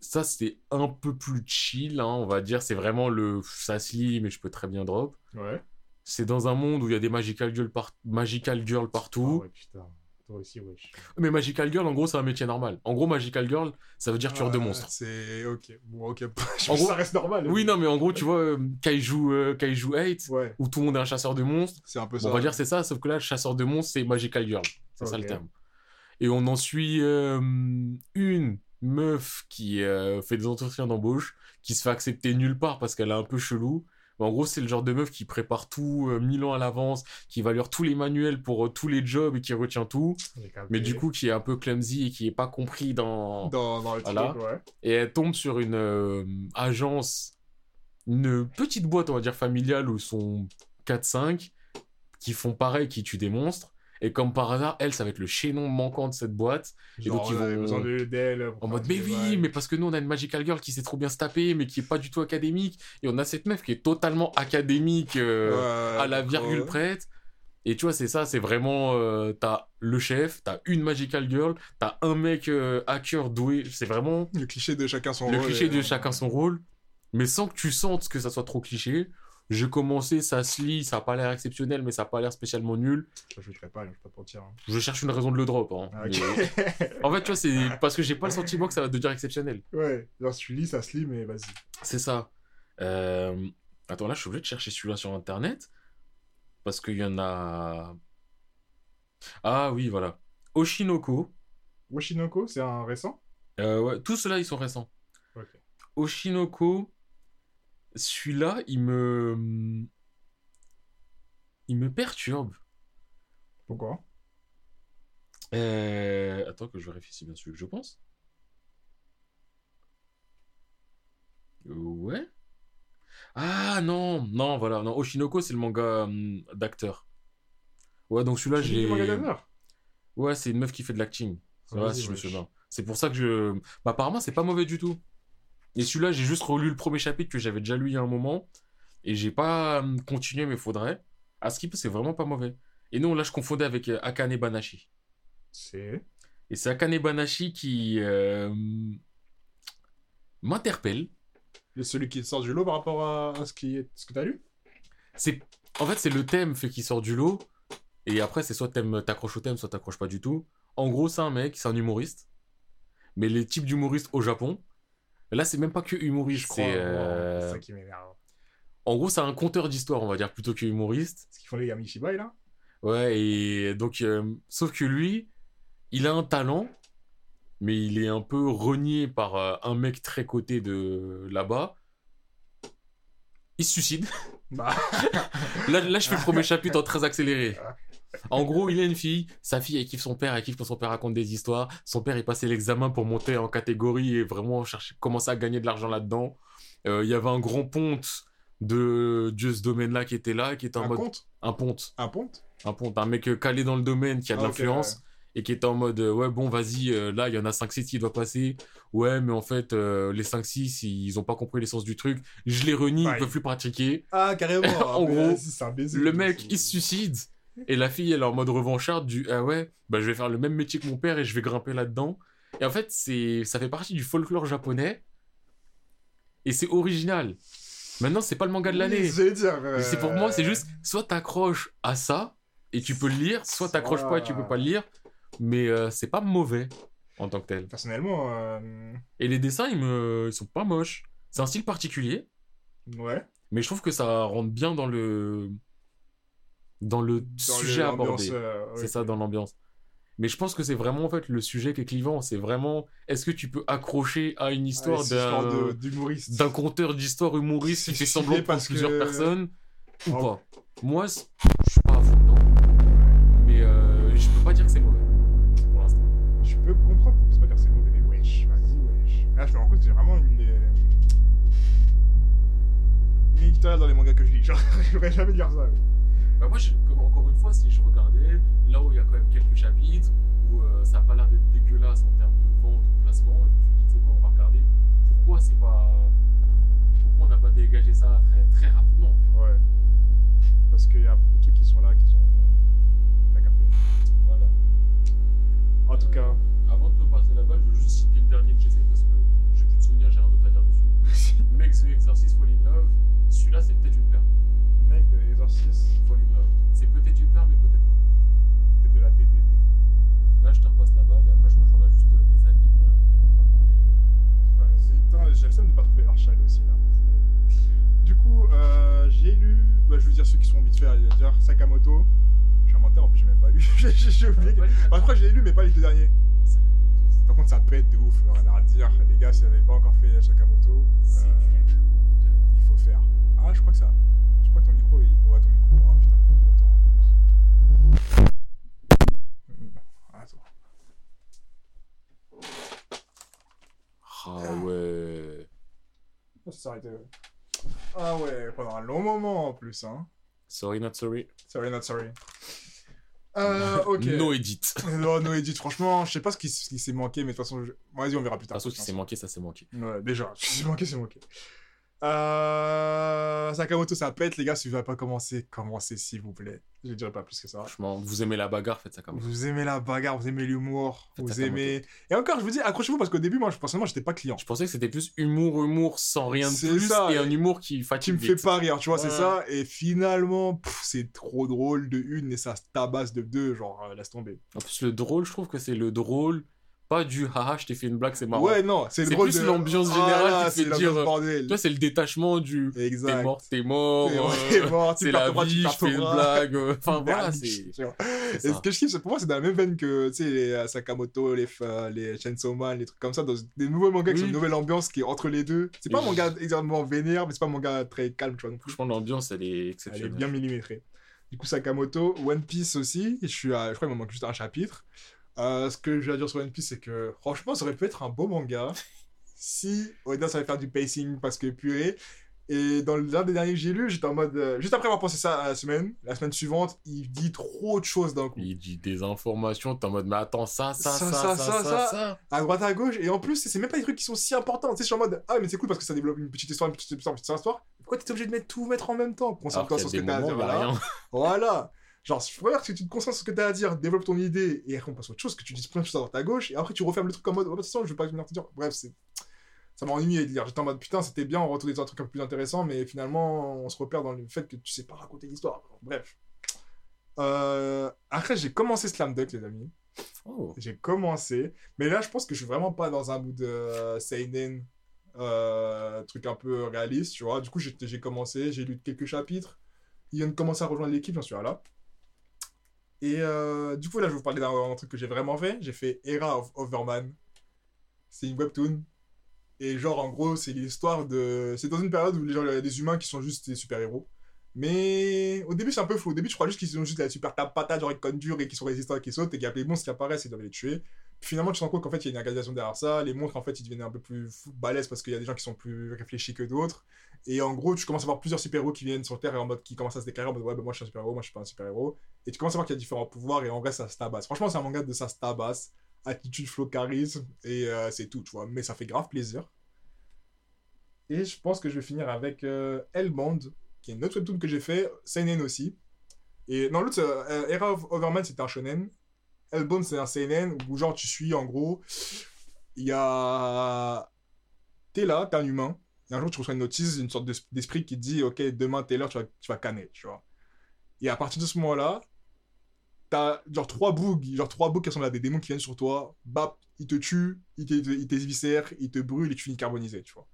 Ça, c'est un peu plus chill, hein, on va dire. C'est vraiment le ça se lit, mais je peux très bien drop. Ouais. C'est dans un monde où il y a des Magical Girls, par- Magical Girls partout. Ah ouais, putain. Toi aussi, wesh. Mais Magical Girl, en gros, c'est un métier normal. En gros, Magical Girl, ça veut dire tueur de Ah, monstres. C'est ok. Bon, ok. Je En gros- ça reste normal. Oui, non, mais en gros, tu vois, euh, Kaiju, euh, Kaiju 8, Ouais, où tout le monde est un chasseur de monstres. c'est un peu Bon, ça. on va dire c'est ça, sauf que là, chasseur de monstres, c'est Magical Girl. C'est ça le terme. Et on en suit euh, une meuf qui euh, fait des entretiens d'embauche, qui se fait accepter nulle part parce qu'elle est un peu chelou. Mais en gros, c'est le genre de meuf qui prépare tout euh, mille ans à l'avance, qui va lire tous les manuels pour euh, tous les jobs et qui retient tout. Mais du coup, qui est un peu clumsy et qui est pas compris dans... Dans, dans le Voilà. truc, ouais. Et elle tombe sur une euh, agence, une petite boîte, on va dire, familiale, où ils sont 4-5, qui font pareil, qui tuent des monstres. Et comme par hasard, elle, ça va être le chaînon manquant de cette boîte. Et donc, ils on avait vont- besoin de- d'elle. En mode, mais oui, mais parce que nous, on a une Magical Girl qui sait trop bien se taper, mais qui est pas du tout académique. Et on a cette meuf qui est totalement académique, euh, Ouais, à la virgule prête. Et tu vois, c'est ça, c'est vraiment. euh, t'as le chef, t'as une Magical Girl, t'as un mec euh, hacker doué. C'est vraiment Le cliché de chacun son le rôle. cliché et- de chacun son rôle, mais sans que tu sentes que ça soit trop cliché. J'ai commencé, ça se lit, ça a pas l'air exceptionnel, mais ça a pas l'air spécialement nul. Je ne pas, je vais pas mentir. hein. Je cherche une raison de le drop. hein. Ah. Mais- En fait, tu vois, c'est parce que j'ai pas le sentiment que ça va devenir exceptionnel. ouais, genre tu lis, ça se lit, mais vas-y. C'est ça. Euh, Attends, là, je suis obligé de chercher celui-là sur internet. Parce qu'il y en a. Ah oui, voilà. Oshinoko. Oshinoko, c'est un récent? Euh, ouais, tous ceux-là, ils sont récents. Ok. Oshinoko, celui-là, il me. Il me perturbe. Pourquoi? Euh, Attends que je vérifie si bien celui que je pense. Ouais. Ah non, non, voilà. Non, Oshinoko, c'est le manga hum, d'acteur. Ouais, donc celui-là, j'ai. du manga d'acteur? Ouais, c'est une meuf qui fait de l'acting. Si je me souviens. C'est pour ça que je. Bah, apparemment, c'est pas mauvais du tout. Et celui-là, j'ai juste relu le premier chapitre que j'avais déjà lu il y a un moment. Et j'ai pas hum, continué, mais faudrait. À Skip, c'est vraiment pas mauvais. Et non, là, je confondais avec euh, Akane Banashi. C'est. Et c'est Akane Banashi qui euh, m'interpelle. Le- Celui qui sort du lot par rapport à, à ce, qui est... ce que t'as lu? C'est en fait c'est le thème fait qu'il sort du lot et après c'est soit t'accroches au thème soit t'accroches pas du tout. En gros c'est un mec, c'est un humoriste. Mais les types d'humoristes au Japon, là c'est même pas que humoriste, Je crois. c'est ouais, euh, C'est ça qui m'énerve. en gros c'est un conteur d'histoire on va dire plutôt que humoriste. Ce qu'ils font les gars Mishibai là Ouais et donc euh, sauf que lui il a un talent mais il est un peu renié par euh, un mec très coté de là-bas. Il se suicide. Bah. Là, là, je fais le premier chapitre en très accéléré. En gros, il a une fille, sa fille, elle kiffe son père, elle kiffe quand son père raconte des histoires. Son père, il passait l'examen pour monter en catégorie et vraiment chercher, commencer à gagner de l'argent là-dedans. Euh, Il y avait un grand ponte de, de ce domaine-là qui était là, qui était en un mode. compte Un ponte. Un ponte? Un ponte. Un mec calé dans le domaine qui a de Ah, l'influence et qui était en mode euh, ouais bon vas-y euh, là il y en a 5-6 qui doivent passer ouais mais en fait euh, les 5-6 ils ont pas compris l'essence du truc je les renie ils peuvent plus pratiquer Ah, carrément En Ah, gros, le mec il se suicide et la fille elle est en mode revancharde du ah ouais bah je vais faire le même métier que mon père et je vais grimper là-dedans. Et en fait c'est ça fait partie du folklore japonais. Et c'est original. Maintenant c'est pas le manga de l'année. Euh, c'est pour moi, c'est juste, soit t'accroches à ça et tu peux le lire, soit t'accroches pas et tu peux pas le lire, mais euh, c'est pas mauvais en tant que tel. Personnellement, euh, Et les dessins, ils, me... ils sont pas moches. C'est un style particulier, ouais. mais je trouve que ça rentre bien dans le dans le Dans sujet le- abordé. euh, C'est ça, dans l'ambiance. Mais je pense que c'est vraiment en fait le sujet qui est clivant. C'est vraiment, est-ce que tu peux accrocher à une histoire c'est histoire d'un conteur d'histoire humoriste qui fait semblant pour parce plusieurs que- personnes ou Oh. pas? Moi, je suis pas à fond dedans. Mais euh, je peux pas dire que c'est mauvais. Pour l'instant. Je peux comprendre, on peut pas dire c'est mauvais, mais wesh, vas-y, wesh. Là, je me rends compte que j'ai vraiment une. euh, Une éditoriale dans les mangas que je lis. Genre, je pourrais jamais dire ça. ouais. Bah moi, je- comme encore une fois, si je regardais, là où il y a quand même quelques chapitres, où euh, ça a pas l'air d'être dégueulasse en termes de vente ou de placement, je me suis dit, tu sais quoi, on va regarder pourquoi c'est pas. Pourquoi on n'a pas dégagé ça très, très rapidement. Ouais. Parce qu'il y a beaucoup de trucs qui sont là, qui sont. T'as capté. Voilà. En tout cas. Avant de te passer la balle, je veux juste citer le dernier que j'ai fait parce que j'ai plus de souvenirs, j'ai rien d'autre à dire dessus. Make the Exorcist Fall in Love, celui-là c'est peut-être une perle. Mec de Exorcist, Fall in Love. C'est peut-être une perle, mais peut-être pas. c'est de la DDD. Là, je te repasse la balle et après, je j'aurai juste euh, mes animes euh, auxquels on va parler. J'ai le seum de pas trouver Archal aussi là. Du coup, euh, j'ai lu, bah, je veux dire ceux qui sont vite fait, dire Sakamoto. Je suis un menteur, en plus j'ai même pas lu. J'ai- j'ai j'ai oublié. Enfin, je crois que j'ai lu, mais pas les deux derniers. ça, Par contre, ça pète de ouf, rien à redire. Les gars, si vous n'avez pas encore fait Sakamoto, euh, du il faut faire. Ah, je crois que ça. Je crois que ton micro, il... ouais, ton micro. Oh putain, longtemps Attends. Ah ouais. Ça s'est arrêté. ouais. Ah ouais, pendant un long moment en plus, hein. Sorry, not sorry. Sorry, not sorry. Euh, ok. No edit. Non, no edit, franchement, je sais pas ce qui, ce qui s'est manqué, mais de toute façon, je- vas-y, on verra plus tard. Ah, sauf si c'est manqué, ça c'est manqué. Ouais, déjà, ce qui s'est manqué, c'est manqué. Euh... Sakamoto, ça pète, les gars, si vous n'avez pas commencé, commencez s'il vous plaît. Je ne dirai pas plus que ça. Franchement, vous aimez la bagarre, faites ça comme ça. Vous aimez la bagarre, vous aimez l'humour, vous Sakamoto. aimez... Et encore, je vous dis, accrochez-vous, parce qu'au début, moi, je- personnellement, j'étais pas client. Je pensais que c'était plus humour, humour sans rien de plus ça, et un humour qui Qui fatigue me fait pas rire, tu vois, c'est ça. Et finalement, c'est trop drôle de une et ça se tabasse de deux, genre, euh, laisse tomber. En plus, le drôle, je trouve que c'est le drôle, pas du haha, je t'ai fait une blague, c'est marrant. Ouais, non, c'est plus de- l'ambiance générale Voilà, qui te fait dire, euh, bordel. Toi, c'est le détachement du t'es mort, t'es mort. T'es- euh, mort, tu c'est la vie, je fais une blague. euh, Enfin, voilà, c'est. Et ce que je kiffe, pour moi, c'est dans la même veine que, tu sais, les euh, Sakamoto, les, euh, les Chainsaw Man, les trucs comme ça, dans des nouveaux mangas qui Oui. ont une nouvelle ambiance qui est entre les deux. C'est pas un manga exactement vénère, mais c'est pas un manga très calme, tu vois. Franchement, l'ambiance, elle est Elle est exceptionnelle. bien millimétrée. Du coup, Sakamoto, One Piece aussi, je, suis à, je crois qu'il me manque juste un chapitre. Euh, ce que je vais dire sur One Piece, c'est que franchement, ça aurait pu être un beau manga si Oda savait faire du pacing parce que purée. Et dans l'un des derniers que j'ai lu, j'étais en mode. euh, juste après avoir pensé ça à la semaine, la semaine suivante, il dit trop de choses d'un coup. Il dit des informations, t'es en mode, mais attends, ça, ça, ça, Ça, ça, ça, ça. À droite, à gauche, et en plus, c'est même pas des trucs qui sont si importants. Tu sais, je suis en mode. Ah, mais c'est cool parce que ça développe une petite histoire, une petite histoire, une petite histoire. Pourquoi t'es obligé de mettre tout mettre en même temps? Y sur ce que t'as à dire. voilà. Voilà. Genre, je préfère que tu te concentres sur ce que t'as à dire, développe ton idée, et après on passe à autre chose, que tu dises plein de choses à droite à gauche, et après tu refermes le truc en mode, oh, de toute façon, je veux pas venir te dire. Bref, c'est. Ça m'a ennuyé de lire. J'étais en mode, putain, c'était bien, on retourne des trucs un peu plus intéressants, mais finalement, on se repère dans le fait que tu sais pas raconter l'histoire. Bref. Euh, Après, j'ai commencé Slam Dunk, les amis. Oh. J'ai commencé, mais là, je pense que je suis vraiment pas dans un mood euh, seinen, euh, truc un peu réaliste, tu vois. Du coup, j'ai j'ai commencé, j'ai lu quelques chapitres. Il vient de commencer à rejoindre l'équipe, j'en suis à là. Et euh, du coup, là, je vais vous parler d'un truc que j'ai vraiment fait. J'ai fait Era of Overman. C'est une webtoon. Et genre, en gros, c'est l'histoire de... C'est dans une période où les il y a des humains qui sont juste des super-héros. Mais au début, c'est un peu fou. Au début, je crois juste qu'ils ont juste la super tape patate, genre ils dur et qu'ils sont résistants et qu'ils sautent et qu'il y a les monstres qui apparaissent et doivent les tuer. Finalement, tu te rends qu'en fait, il y a une organisation derrière ça. Les monstres, en fait, ils deviennent un peu plus balèzes parce qu'il y a des gens qui sont plus réfléchis que d'autres. Et en gros, tu commences à voir plusieurs super-héros qui viennent sur Terre et en mode qui commencent à se déclarer en mode ouais, bah, moi je suis un super-héros, moi je suis pas un super-héros. Et tu commences à voir qu'il y a différents pouvoirs et en vrai, ça se tabasse. Franchement, c'est un manga de ça se tabasse. Attitude, flow, charisme et euh, c'est tout, tu vois. Mais ça fait grave plaisir. Et je pense que je vais finir avec euh, qui est une autre webtoon que j'ai fait, seinen aussi. Et non, l'autre, euh, Era of Overman, c'était un shonen. Hellbound, c'est un seinen où genre tu suis en gros, il y a t'es là, t'es un humain, et un jour tu reçois une notice, une sorte d'es- d'esprit qui dit ok demain telle heure tu vas, tu vas canner, tu vois. Et à partir de ce moment-là, t'as genre trois bugs, genre trois bugs qui ressemblent à des démons qui viennent sur toi, bap, ils te tuent, ils te- ils t'éviscèrent, ils te brûlent et tu finis carbonisé, tu vois.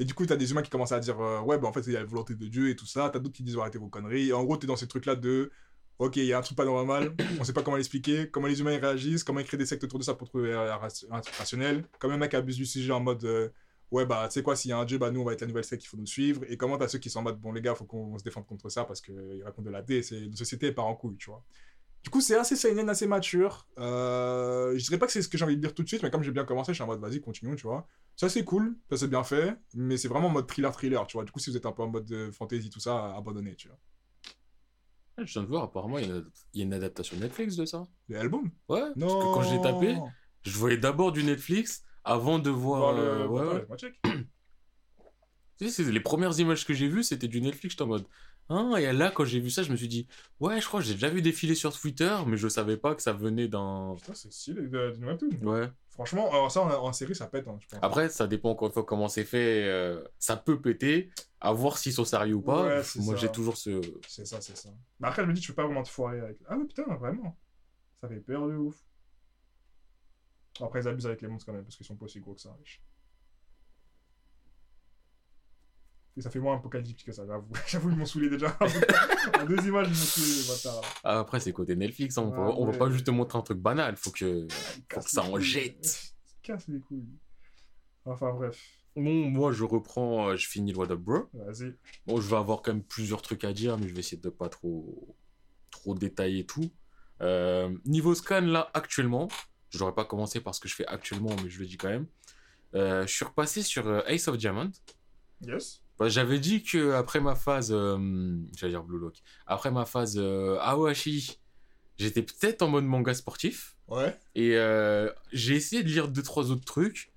Et du coup, t'as des humains qui commencent à dire euh, ouais, bah en fait, il y a la volonté de Dieu et tout ça. T'as d'autres qui disent arrêtez vos conneries. Et en gros, t'es dans ces trucs-là de ok, il y a un truc pas normal, on sait pas comment l'expliquer, comment les humains réagissent, comment ils créent des sectes autour de ça pour trouver un truc rationnel. Comme un mec abuse du sujet en mode euh, ouais, bah tu sais quoi, s'il y a un Dieu, bah nous on va être la nouvelle secte, il faut nous suivre. Et comment t'as ceux qui sont en mode bon, les gars, faut qu'on se défende contre ça parce qu'ils racontent de la dé, c'est une société part en couille, tu vois. Du coup, c'est assez seinen, assez mature. Euh, je dirais pas que c'est ce que j'ai envie de dire tout de suite, mais comme j'ai bien commencé, je suis en mode vas-y, continuons, tu vois. Ça, c'est cool, ça c'est bien fait, mais c'est vraiment en mode thriller-thriller, tu vois. Du coup, si vous êtes un peu en mode euh, fantasy, tout ça, abandonnez, tu vois. Ah, Je viens de voir, apparemment, il y, a une- il y a une adaptation Netflix de ça. Les albums? Ouais, parce Non que quand j'ai tapé, je voyais d'abord du Netflix avant de voir. Voir le... euh, ouais, ouais. laisse-moi check. Tu sais, c'est les premières images que j'ai vues, c'était du Netflix. J'étais en mode. Ah, et là, quand j'ai vu ça, je me suis dit, ouais, je crois que j'ai déjà vu défiler sur Twitter, mais je savais pas que ça venait d'un. Putain, c'est stylé d'une webtoon. Ouais. Franchement, alors ça, en, en série, ça pète, hein, je pense. Après, ça dépend encore une fois comment c'est fait. euh, ça peut péter, à voir s'ils sont sérieux ou pas. Ouais, Moi, j'ai toujours ce. C'est ça, c'est ça. Mais après, je me dis, tu peux pas vraiment te foirer avec. Ah, mais putain, vraiment. Ça fait peur de ouf. Après, ils abusent avec les monstres quand même, parce qu'ils sont pas aussi gros que ça. Et ça fait moins apocalyptique que ça, j'avoue. J'avoue, ils m'ont saoulé déjà. en deux images, ils m'ont saoulé, les bâtards. Ah, Après, c'est côté Netflix, hein, on, Ah, va, pas juste te montrer un truc banal, faut que. Faut que ça en jette. Ils cassent les couilles. Enfin, bref. Bon, moi, je reprends, euh, je finis le What Up Bro. Vas-y. Bon, je vais avoir quand même plusieurs trucs à dire, mais je vais essayer de pas trop, trop détailler tout. Euh, niveau scan, là, actuellement, je n'aurais pas commencé parce que je fais actuellement, mais je le dis quand même. Euh, je suis repassé sur Ace of Diamond. Yes. Bah, J'avais dit que après ma phase, euh, j'allais dire Blue Lock, après ma phase euh, j'étais peut-être en mode manga sportif. Ouais. Et euh, j'ai essayé de lire deux, trois autres trucs.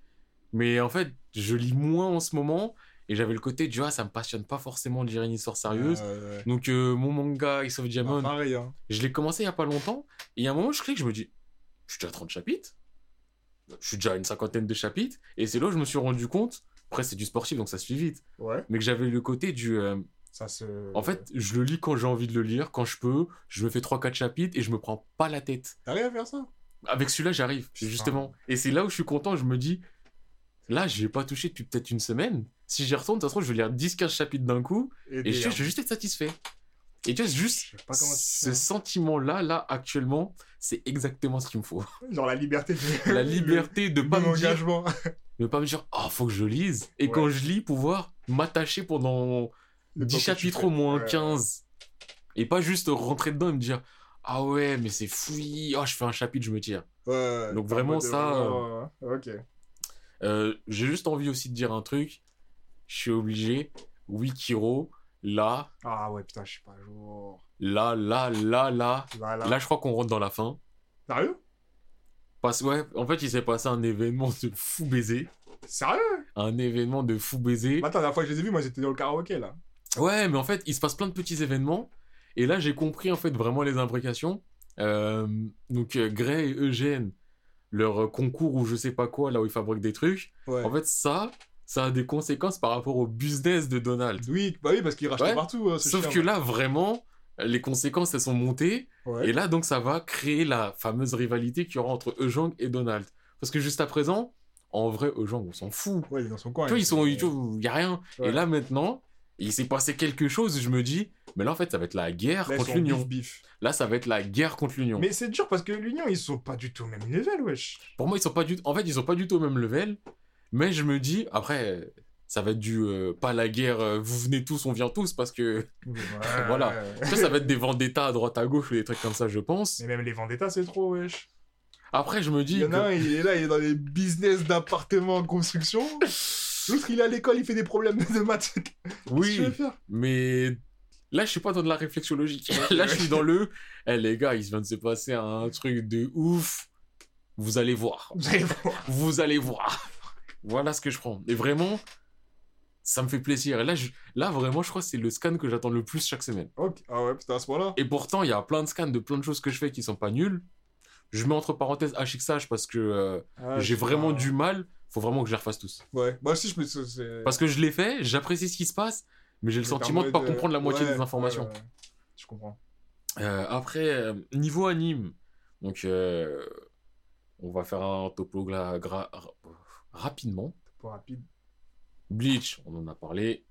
Mais en fait, je lis moins en ce moment. Et j'avais le côté, tu vois, ça me passionne pas forcément de lire une histoire sérieuse. Ouais. Donc, euh, mon manga Ace of Diamond, Ah, pareil, hein. je l'ai commencé il y a pas longtemps. Et il y a un moment, je clique, je me dis, je suis déjà à 30 chapitres. Je suis déjà à une cinquantaine de chapitres. Et c'est là où je me suis rendu compte. Après, c'est du sportif, donc ça se vite. Ouais. Mais que j'avais le côté du. euh, Ça se. en fait, je le lis quand j'ai envie de le lire, quand je peux. Je me fais 3-4 chapitres et je me prends pas la tête. T'arrives à faire ça? Avec celui-là, j'arrive, Putain. justement. Et c'est là où je suis content, je me dis, là, je vais pas touché depuis peut-être une semaine. Si j'y retourne, de toute façon, je vais lire 10-15 chapitres d'un coup, et je, sais, je vais juste être satisfait. Et tu vois, juste Je sais pas comment tu ce sentiment-là, là, actuellement, c'est exactement ce qu'il me faut. Genre la liberté. La liberté de de pas me dire. De pas me dire, oh, faut que je lise. Et Ouais. quand je lis, pouvoir m'attacher pendant Le 10 temps que tu chapitres au moins, Ouais. 15. Et pas juste rentrer dedans et me dire, ah ouais, mais c'est fouillis, oh, je fais un chapitre, je me tire. Ouais. Donc vraiment, ça, euh, Ok. Euh, J'ai juste envie aussi de dire un truc. Je suis obligé. Wikiro, là, Ah ouais, putain, je suis pas jour. là, là, là, là. Voilà. Là, je crois qu'on rentre dans la fin. Sérieux? Parce ouais, en fait, il s'est passé un événement de fou baiser. Sérieux? Un événement de fou baiser. Attends, la dernière fois que je les ai vus, moi j'étais dans le karaoké là. Ouais, mais en fait, il se passe plein de petits événements. Et là, j'ai compris en fait vraiment les imbrications. Euh, donc, euh, Gray et Eugène, leur concours ou je sais pas quoi, là où ils fabriquent des trucs. Ouais. En fait, ça, ça a des conséquences par rapport au business de Donald. Oui, bah oui, parce qu'il rachetait Ouais. partout. hein, ce Sauf chien, que là, vraiment, les conséquences, elles sont montées. Ouais. Et là, donc, ça va créer la fameuse rivalité qu'il y aura entre Eujang et Donald. Parce que juste à présent, en vrai, Eujang, on s'en fout. Ouais, il est dans son coin. tu vois, il- ils sont, il y a rien. Ouais. Et là, maintenant, il s'est passé quelque chose, je me dis, mais là, en fait, ça va être la guerre Là, contre l'Union. Là, ça va être la guerre contre l'Union. Mais c'est dur parce que l'Union, ils sont pas du tout au même level, wesh. Pour moi, ils sont pas du en fait, ils sont pas du tout au même level. Mais je me dis, après, ça va être du, euh, pas la guerre, euh, vous venez tous, on vient tous, parce que, Ouais, Voilà. vois, ça va être des vendettas à droite à gauche ou des trucs comme ça, je pense. Mais même les Vendetta, c'est trop, wesh. Après, je me Il dis, y en a que- un, il est là, il est dans les business d'appartements en construction. L'autre, il est à l'école, il fait des problèmes de maths. Que oui, faire? mais là, je suis pas dans de la réflexion logique. là, je suis dans le, eh les gars, il vient de se passer un truc de ouf. Vous allez voir. Vous allez voir. Vous allez voir. Voilà ce que je prends. Et vraiment, ça me fait plaisir. Et là, je- là vraiment, je crois que c'est le scan que j'attends le plus chaque semaine. Ok. Ah ouais, putain, à ce moment-là. Et pourtant, il y a plein de scans de plein de choses que je fais qui sont pas nulles. Je mets entre parenthèses HXH parce que euh, Ah, j'ai vraiment du mal. Faut vraiment que je les refasse tous. Ouais, moi aussi, je me. Parce que je l'ai fait, j'apprécie ce qui se passe, mais j'ai le sentiment en de pas mode, euh, comprendre la moitié ouais, des informations. ouais, ouais. Je comprends. Euh, après, euh, niveau anime, donc on va faire un topo gra- rapidement. Pas rapide. Bleach, on en a parlé.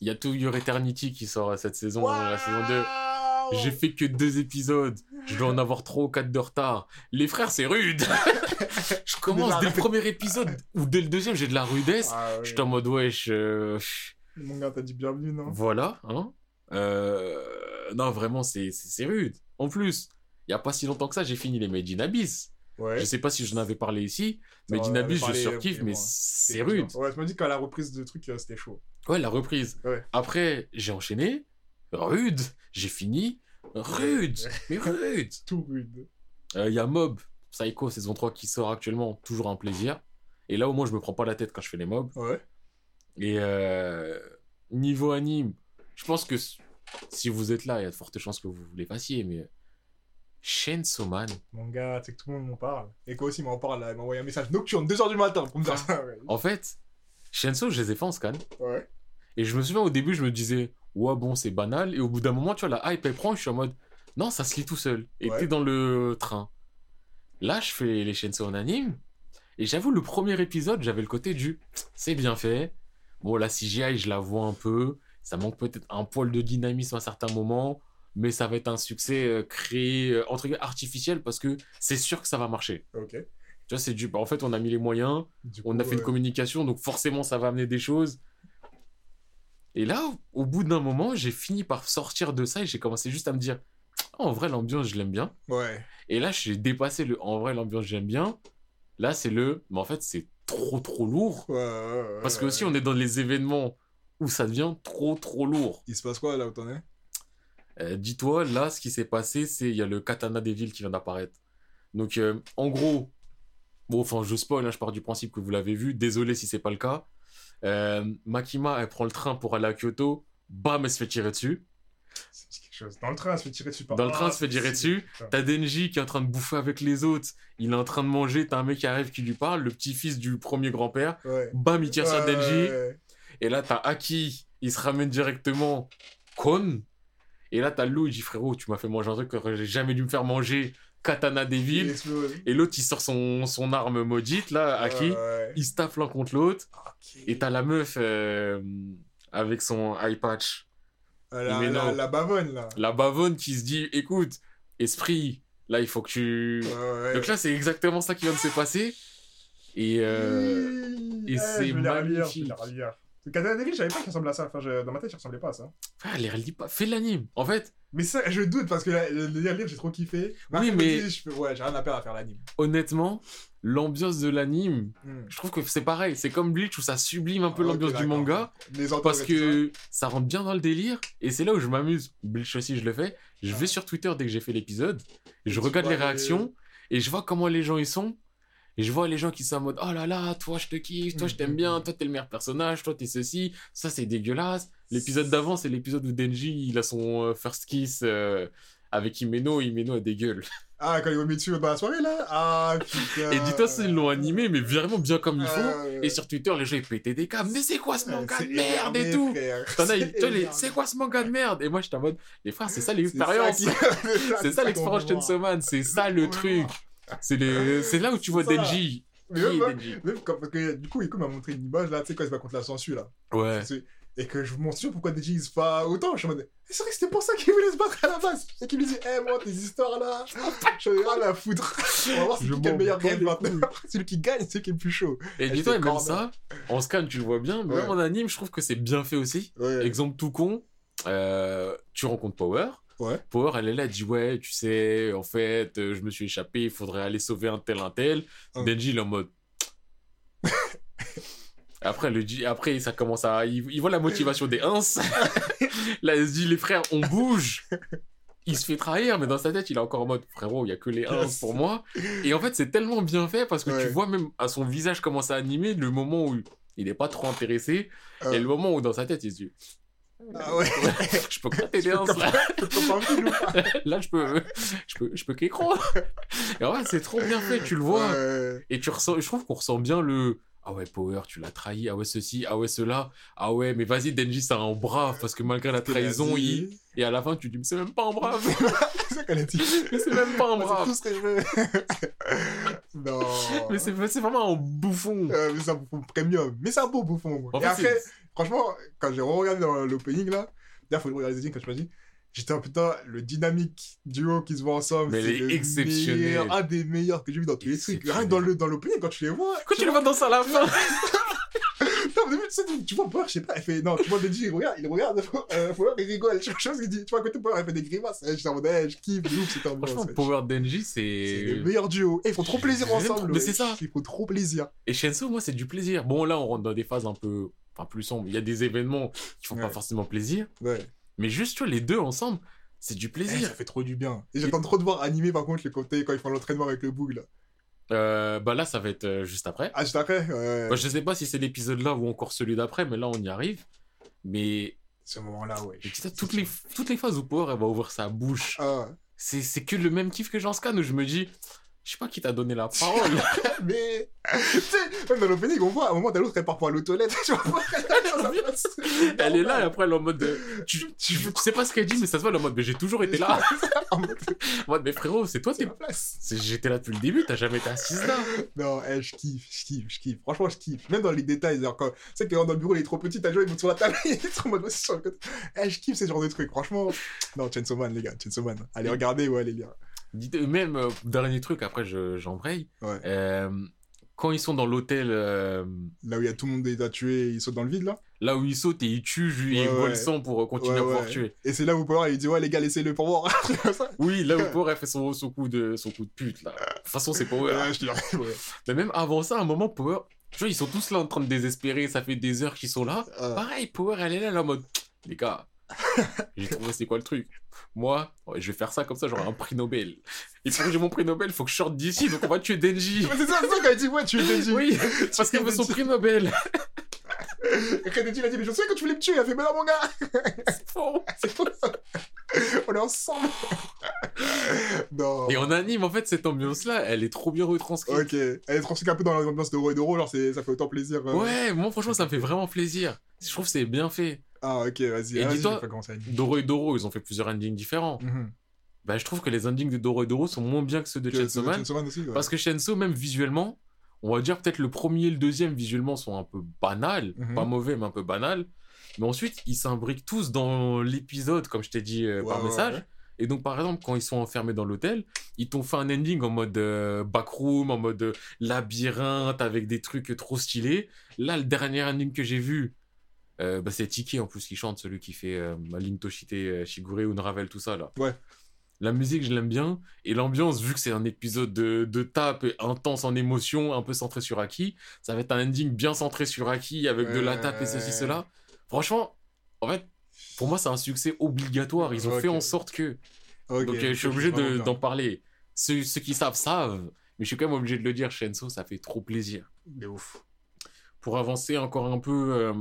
Il y a To Your Eternity qui sort cette saison, la saison 2. J'ai fait que deux épisodes. Je dois en avoir trois ou quatre de retard. Les frères, c'est rude. je commence dès le premier épisode ou dès le deuxième, j'ai de la rudesse. Ah, ouais. J'étais en mode wesh. euh, Mon gars, t'as dit bienvenue, non? Voilà, hein. Euh, Non, vraiment, c'est rude. En plus, il y a pas si longtemps que ça, j'ai fini les Made in Abyss. Ouais. Je sais pas si j'en avais parlé ici. Avait Abyss, je surkiffe, mais bon. c'est rude. Ouais, tu m'as dit qu'à la reprise de trucs, euh, c'était chaud. Ouais, la reprise. Ouais. Après, j'ai enchaîné. Rude. J'ai fini. Rude. Mais rude. Tout rude. Il y a Mob, Psycho saison 3 qui sort actuellement. Toujours un plaisir. Et là, au moins, je me prends pas la tête quand je fais les mobs. Ouais. Et euh, niveau anime, je pense que si vous êtes là, il y a de fortes chances que vous les fassiez. Mais Chainsaw Man, Mon gars, sais que tout le monde m'en parle. Et quoi aussi, il m'en parle là. Il m'a envoyé un message nocturne, 2h du matin, pour me dire ça. Ouais. en fait, Chainsaw, je les ai fait en scan. Ouais. Et je me souviens au début, je me disais, ouais, bon, c'est banal. Et au bout d'un moment, tu vois, la hype, elle prend. Je suis en mode, non, ça se lit tout seul. Et Ouais. t'es dans le train. Là, je fais les Chainsaw en anime. Et j'avoue, le premier épisode, j'avais le côté du, c'est bien fait. Bon, la CGI, je la vois un peu. Ça manque peut-être un poil de dynamisme à certains moments. Mais ça va être un succès euh, créé, euh, entre guillemets, artificiel parce que c'est sûr que ça va marcher. Ok. Tu vois, c'est du. En fait, on a mis les moyens. Du On a fait une communication, donc forcément ça va amener des choses. Et là, au bout d'un moment, j'ai fini par sortir de ça et j'ai commencé juste à me dire, en vrai, l'ambiance, je l'aime bien. Ouais. Et là, j'ai dépassé le, en vrai, l'ambiance, j'aime bien. Là, c'est le, mais en fait, c'est trop, trop lourd. Ouais, ouais. Parce que aussi, on est dans les événements où ça devient trop, trop lourd. Il se passe quoi là où t'en es? Euh, Dis-toi, là, ce qui s'est passé, c'est il y a le Katana Devil qui vient d'apparaître. Donc, euh, en gros, bon, enfin, je spoil, hein, je pars du principe que vous l'avez vu. Désolé si c'est pas le cas. Euh, Makima, elle prend le train pour aller à Kyoto. Bam, elle se fait tirer dessus. C'est quelque chose. Dans le train, elle se fait tirer dessus par Dans le Ah, train, elle se fait tirer dessus. T'as Denji qui est en train de bouffer avec les autres. Il est en train de manger. T'as un mec qui arrive qui lui parle, le petit-fils du premier grand-père. Ouais. Bam, il tire sur Denji. ouais. Et là, t'as Aki, il se ramène directement Kon. Et là, t'as Lou, il dit frérot, tu m'as fait manger un truc que j'ai jamais dû me faire manger. katana Il Devil. Et l'autre, il sort son, son arme maudite, là, Aki. Ouais. Il se tape l'un contre l'autre. Et t'as la meuf euh, avec son eye patch. La, Mais la, non. la bavonne, là. La bavonne qui se dit écoute, esprit, là, il faut que tu. Ouais. Donc là, c'est exactement ça qui vient de se passer. Et. euh, et Ouais, c'est magnifique. Les relire. Le Katana Devil, je savais pas qu'il ressemblait à ça. Enfin, je- dans ma tête, il ressemblait pas à ça. Ah, les relis pas. Fais l'anime. En fait, Mais ça, je doute parce que la- le le lire, j'ai trop kiffé. Oui, mais- dis, je ouais, j'ai rien à perdre à faire l'anime. honnêtement, l'ambiance de l'anime, Hmm. je trouve que c'est pareil. C'est comme Bleach où ça sublime un peu Ok, l'ambiance du manga. Les Parce que ça rentre bien dans le délire. Et c'est là où je m'amuse. Bleach aussi, je le fais. Je vais sur Twitter dès que j'ai fait l'épisode. Je regarde les les- réactions. Et je vois comment les gens ils sont. Et je vois les gens qui sont en mode Oh là là, toi je te kiffe, toi je t'aime Mhm. bien, toi t'es le meilleur personnage, toi t'es ceci, ça c'est dégueulasse. L'épisode d'avant, c'est l'épisode où Denji il a son euh, first kiss euh, avec Himeno. Himeno a des gueules. Ah, quand il va mettre dessus dans la soirée, là? Ah, putain. Et dis-toi, ils l'ont animé, mais vraiment bien comme il faut. Euh, Et sur Twitter, les gens ils pétaient des câbles. Mais c'est quoi ce manga c'est de merde et tout? C'est quoi ce manga de merde? Et moi, j'étais en mode, les frères, c'est ça l'expérience. qui- C'est ça l'expérience Chainsaw Man, c'est ça le truc. C'est les- là où tu vois. Denji. Mais Qui même, est même- Denji? même quand- parce que du coup, Iko m'a montré une image là, tu sais, quand il se bat contre la censure là. Ouais. Et que je me suis pourquoi Denji il se bat autant. Je suis en mode, Eh, c'est vrai que c'était pour ça qu'il voulait se battre à la base. Et qu'il lui dit, eh, moi, tes histoires là, j'en ai rien à foutre. On va voir c'est qui qui a le meilleur game maintenant. Celui qui gagne, c'est celui qui est le plus chaud. Et Elle dis-toi, même corne. ça, en scan, tu le vois bien, mais Ouais. même en anime, je trouve que c'est bien fait aussi. Ouais. Exemple tout con, euh, tu rencontres Power. Ouais. Power, elle est là, elle dit Ouais, tu sais, en fait, euh, je me suis échappé, il faudrait aller sauver un tel, un tel. Hum. Denji, il est en mode. Après, le après, ça commence à. Il, il voit la motivation des ins. là, il se dit Les frères, on bouge. Il se fait trahir, mais dans sa tête, il est encore en mode Frérot, il y a que les Yes. pour moi. Et en fait, c'est tellement bien fait parce que Ouais. tu vois même à son visage commencer à animer le moment où il est pas trop intéressé Euh. et le moment où dans sa tête, il se dit Ah ouais. Je peux Je peux ins comme- là. je peux pas je peux, je peux, qu'écran. Et ouais, c'est trop bien fait, tu le vois. Ouais. Et tu ressens, je trouve qu'on ressent bien le. Ah ouais, Power, tu l'as trahi. Ah ouais, ceci. Ah ouais, cela. Ah ouais, mais vas-y, Denji, c'est un brave parce que malgré la trahison, il. Et à la fin, tu dis, mais c'est même pas un brave. C'est ça qu'elle a dit. mais c'est même pas un C'est brave. tout ce non. Mais c'est vraiment un bouffon. Euh, mais c'est un bouffon premium. Mais c'est un beau bouffon. En Et fait, après, c'est- franchement, quand j'ai regardé dans l'opening là, d'ailleurs, faut le regarder les openings quand je me dis, j'étais un putain, le dynamique duo qui se voit ensemble. Mais c'est elle est le exceptionnelle. meilleur- un des meilleurs que j'ai vu dans tous les trucs. Rien que dans le dans l'opening, quand tu les vois. Quand tu le vois dans ça à la fin. Non, au début, tu sais, tu- vois Power, je sais pas, elle fait. Non, tu vois Denji, il regarde, il regarde, euh, Power, il rigole. Tu vois, chose qu'il dit, tu vois, à côté Power, elle fait des grimaces. Et J'étais en mode, je kiffe, de ouf, c'était un bon. Franchement, Power Denji, C'est c'est. le meilleur duo. Et ils font trop plaisir ensemble. mais c'est ça. Ils font trop plaisir. Et Shenso, moi, c'est du plaisir. Bon, là, on rentre dans des phases un peu. Enfin, plus sombres. Il y a des événements qui font pas forcément plaisir. Ouais. Mais juste, tu vois, les deux ensemble, c'est du Eh, plaisir. ça fait trop du bien. Et j'attends trop de voir animer par contre le côté quand ils font l'entraînement avec le boug là. Euh, bah là, ça va être euh, juste après. Ah, juste après Ouais. Bah, je sais pas si c'est l'épisode là ou encore celui d'après, mais là, on y arrive. Mais Ce moment-là, ouais. sais, toutes, les, toutes les phases où Power elle va ouvrir sa bouche, Ah, c'est c'est que le même kiff que Jean Scan où je me dis, je sais pas qui t'a donné la parole. mais. tu sais, même dans l'opening, on voit à un moment, l'autre, elle part pour aller aux toilettes. Tu vois, elle est là et après, elle est en mode. de- tu, tu, tu sais pas ce qu'elle dit, mais ça se voit, elle est en mode, mais j'ai toujours été là. En mode, mais frérot, c'est toi, t'es. J'étais là depuis le début, t'as jamais été assise là. Non, eh, je kiffe, je kiffe, je kiffe. Franchement, je kiffe. Même dans les détails, genre quand. Tu sais, quand dans le bureau, il est trop petit, t'as joué, il monte sur la table, il est trop en mode aussi sur le côté. Eh, je kiffe ce genre de trucs. Franchement, non, Chainsaw Man, les gars, Chainsaw Man. Allez, regardez ou allez lire. Même, euh, dernier truc, après, je- j'embraye. Ouais. Euh, quand ils sont dans l'hôtel. euh, Là où il y a tout le monde déjà tué, ils sautent dans le vide là? là où il saute et il tue, lui, et il Ouais, le sang pour euh, continuer Ouais, à pouvoir ouais. tuer. Et c'est là où Power il dit ouais les gars laissez-le pour moi. Comme ça. Oui, là où Power a fait son, son, coup de, son coup de pute, là. De toute façon, c'est Power. Ouais, je te ouais. Mais même avant ça, à un moment, Power, tu vois, ils sont tous là en train de désespérer, ça fait des heures qu'ils sont là. Ah. Pareil, Power, elle est là, là, en mode, les gars, j'ai trouvé c'est quoi le truc? Moi, je vais faire ça comme ça, j'aurai un prix Nobel. Et pour que j'ai mon prix Nobel, faut que je sorte d'ici, donc on va tuer Denji. C'est ça, c'est ça quand il dit ouais tu es Denji. Oui, parce qu'elle veut son prix Nobel. Et quand Denji il a dit mais je sais que tu voulais me tuer, il a fait mais non mon gars, C'est faux. c'est faux. On est ensemble. non. Et en anime, en fait, cette ambiance-là, elle est trop bien retranscrite. Ok, elle est transcrite un peu dans l'ambiance de Ro et de Ro, genre ça fait autant plaisir. euh. Ouais, moi, franchement, ça me fait vraiment plaisir. Je trouve que c'est bien fait. Ah ok, vas-y. Et vas-y, dis-toi. Doro et Doro, ils ont fait plusieurs endings différents. Bah, je trouve que les endings de Doro et Doro sont moins bien que ceux de Chainsaw Man. Aussi, ouais. Parce que Chainsaw, même visuellement, on va dire peut-être le premier et le deuxième visuellement sont un peu banals, Mhm. pas mauvais, mais un peu banals. Mais ensuite, ils s'imbriquent tous dans l'épisode, comme je t'ai dit euh, Ouais, par ouais, message. Et donc, par exemple, quand ils sont enfermés dans l'hôtel, ils t'ont fait un ending en mode euh, backroom, en mode euh, labyrinthe, avec des trucs trop stylés. Là, le dernier ending que j'ai vu, euh, bah, c'est Tiki en plus qui chante, celui qui fait euh, Toshite, euh, Shigure, Unravel, tout ça là. Ouais. La musique, je l'aime bien. Et l'ambiance, vu que c'est un épisode de, de tape intense en émotion, un peu centré sur Aki, ça va être un ending bien centré sur Aki, avec de la tape et ceci, cela. Franchement, en fait, pour moi, c'est un succès obligatoire. Ils ont fait en sorte que. Ok, Donc, euh, je suis obligé de- d'en parler. Ceux, ceux qui savent, savent. Mais je suis quand même obligé de le dire, Shenso, ça fait trop plaisir. De ouf. Pour avancer encore un peu, euh,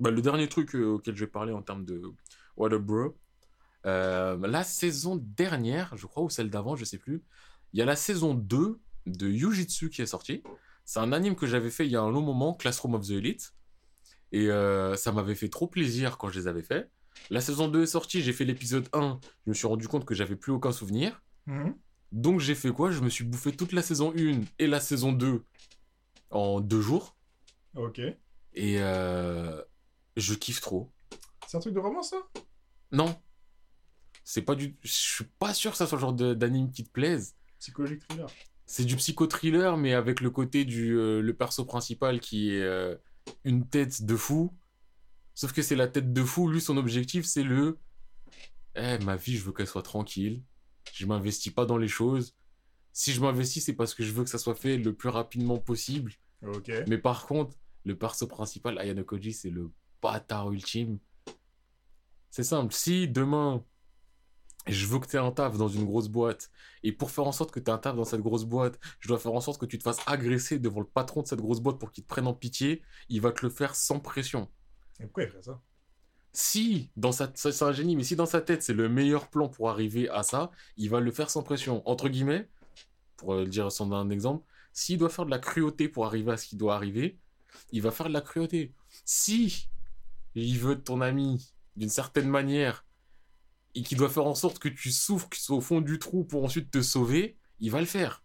bah, le dernier truc euh, auquel je vais parler en termes de What Up Bro, euh, la saison dernière, je crois, ou celle d'avant, je sais plus, il y a la saison 2 de Yujitsu qui est sortie. C'est un anime que j'avais fait il y a un long moment, Classroom of the Elite. Et euh, ça m'avait fait trop plaisir quand je les avais fait. La saison 2 est sortie, j'ai fait l'épisode 1, je me suis rendu compte que j'avais plus aucun souvenir. Mhm. Donc j'ai fait quoi? Je me suis bouffé toute la saison 1 et la saison 2 en deux jours. Ok. Et euh, je kiffe trop. C'est un truc de romance, ça? Non. C'est pas du. Je suis pas sûr que ça soit le genre d'anime qui te plaise. Psychologique thriller. C'est du psycho-thriller, mais avec le côté du euh, le perso principal qui est euh, une tête de fou. Sauf que c'est la tête de fou. Lui, son objectif, c'est le. Eh, ma vie, je veux qu'elle soit tranquille. Je m'investis pas dans les choses. Si je m'investis, c'est parce que je veux que ça soit fait le plus rapidement possible. Mais par contre, le perso principal, Ayano Koji, c'est le bâtard ultime. C'est simple. Si demain, je veux que tu aies un taf dans une grosse boîte, et pour faire en sorte que tu aies un taf dans cette grosse boîte, je dois faire en sorte que tu te fasses agresser devant le patron de cette grosse boîte pour qu'il te prenne en pitié, il va te le faire sans pression. Et pourquoi il ferait ça? Si, dans sa... c'est un génie, mais si dans sa tête c'est le meilleur plan pour arriver à ça, il va le faire sans pression. Entre guillemets, pour euh, le dire sans un exemple, s'il doit faire de la cruauté pour arriver à ce qui doit arriver, il va faire de la cruauté. Si il veut ton ami d'une certaine manière et qu'il doit faire en sorte que tu souffres, que tu sois au fond du trou pour ensuite te sauver, il va le faire.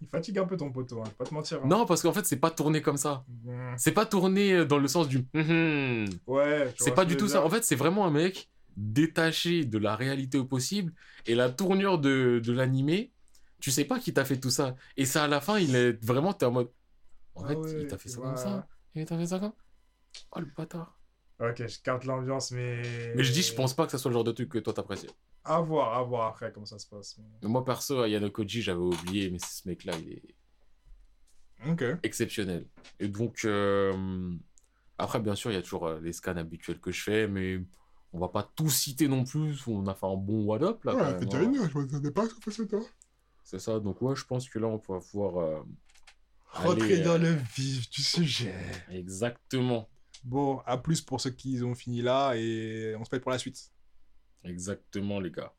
Il fatigue un peu ton poteau, hein, je vais pas te mentir. hein. Non, parce qu'en fait, c'est pas tourné comme ça. Mmh. C'est pas tourné euh, dans le sens du. hum, hum. Ouais. C'est pas du tout ça. En fait, c'est vraiment un mec détaché de la réalité au possible. Et la tournure de, de l'animé, tu sais pas qui t'a fait tout ça. Et ça, à la fin, il est vraiment. T'es en mode. En Ah fait, ouais, il t'a fait ça comme ça. Il t'a fait ça comme. Oh le bâtard. Ok, je carte l'ambiance, mais. Mais je dis, je pense pas que ça soit le genre de truc que toi t'apprécies. À voir, à voir après comment ça se passe. mais- Moi, perso, Ayano Koji, j'avais oublié, mais ce mec-là, il est Ok. exceptionnel. Et donc, euh, après, bien sûr, il y a toujours euh, les scans habituels que je fais, mais on va pas tout citer non plus. On a fait un bon what up là. quand même, hein. je m'attendais pas à ce que ça toi. C'est ça. Donc, ouais, je pense que là, on va pouvoir. euh, Rentrer aller, dans euh, le vif du sujet. Exactement. Bon, à plus pour ceux qui ont fini là et on se fait pour la suite. Exactement, les gars.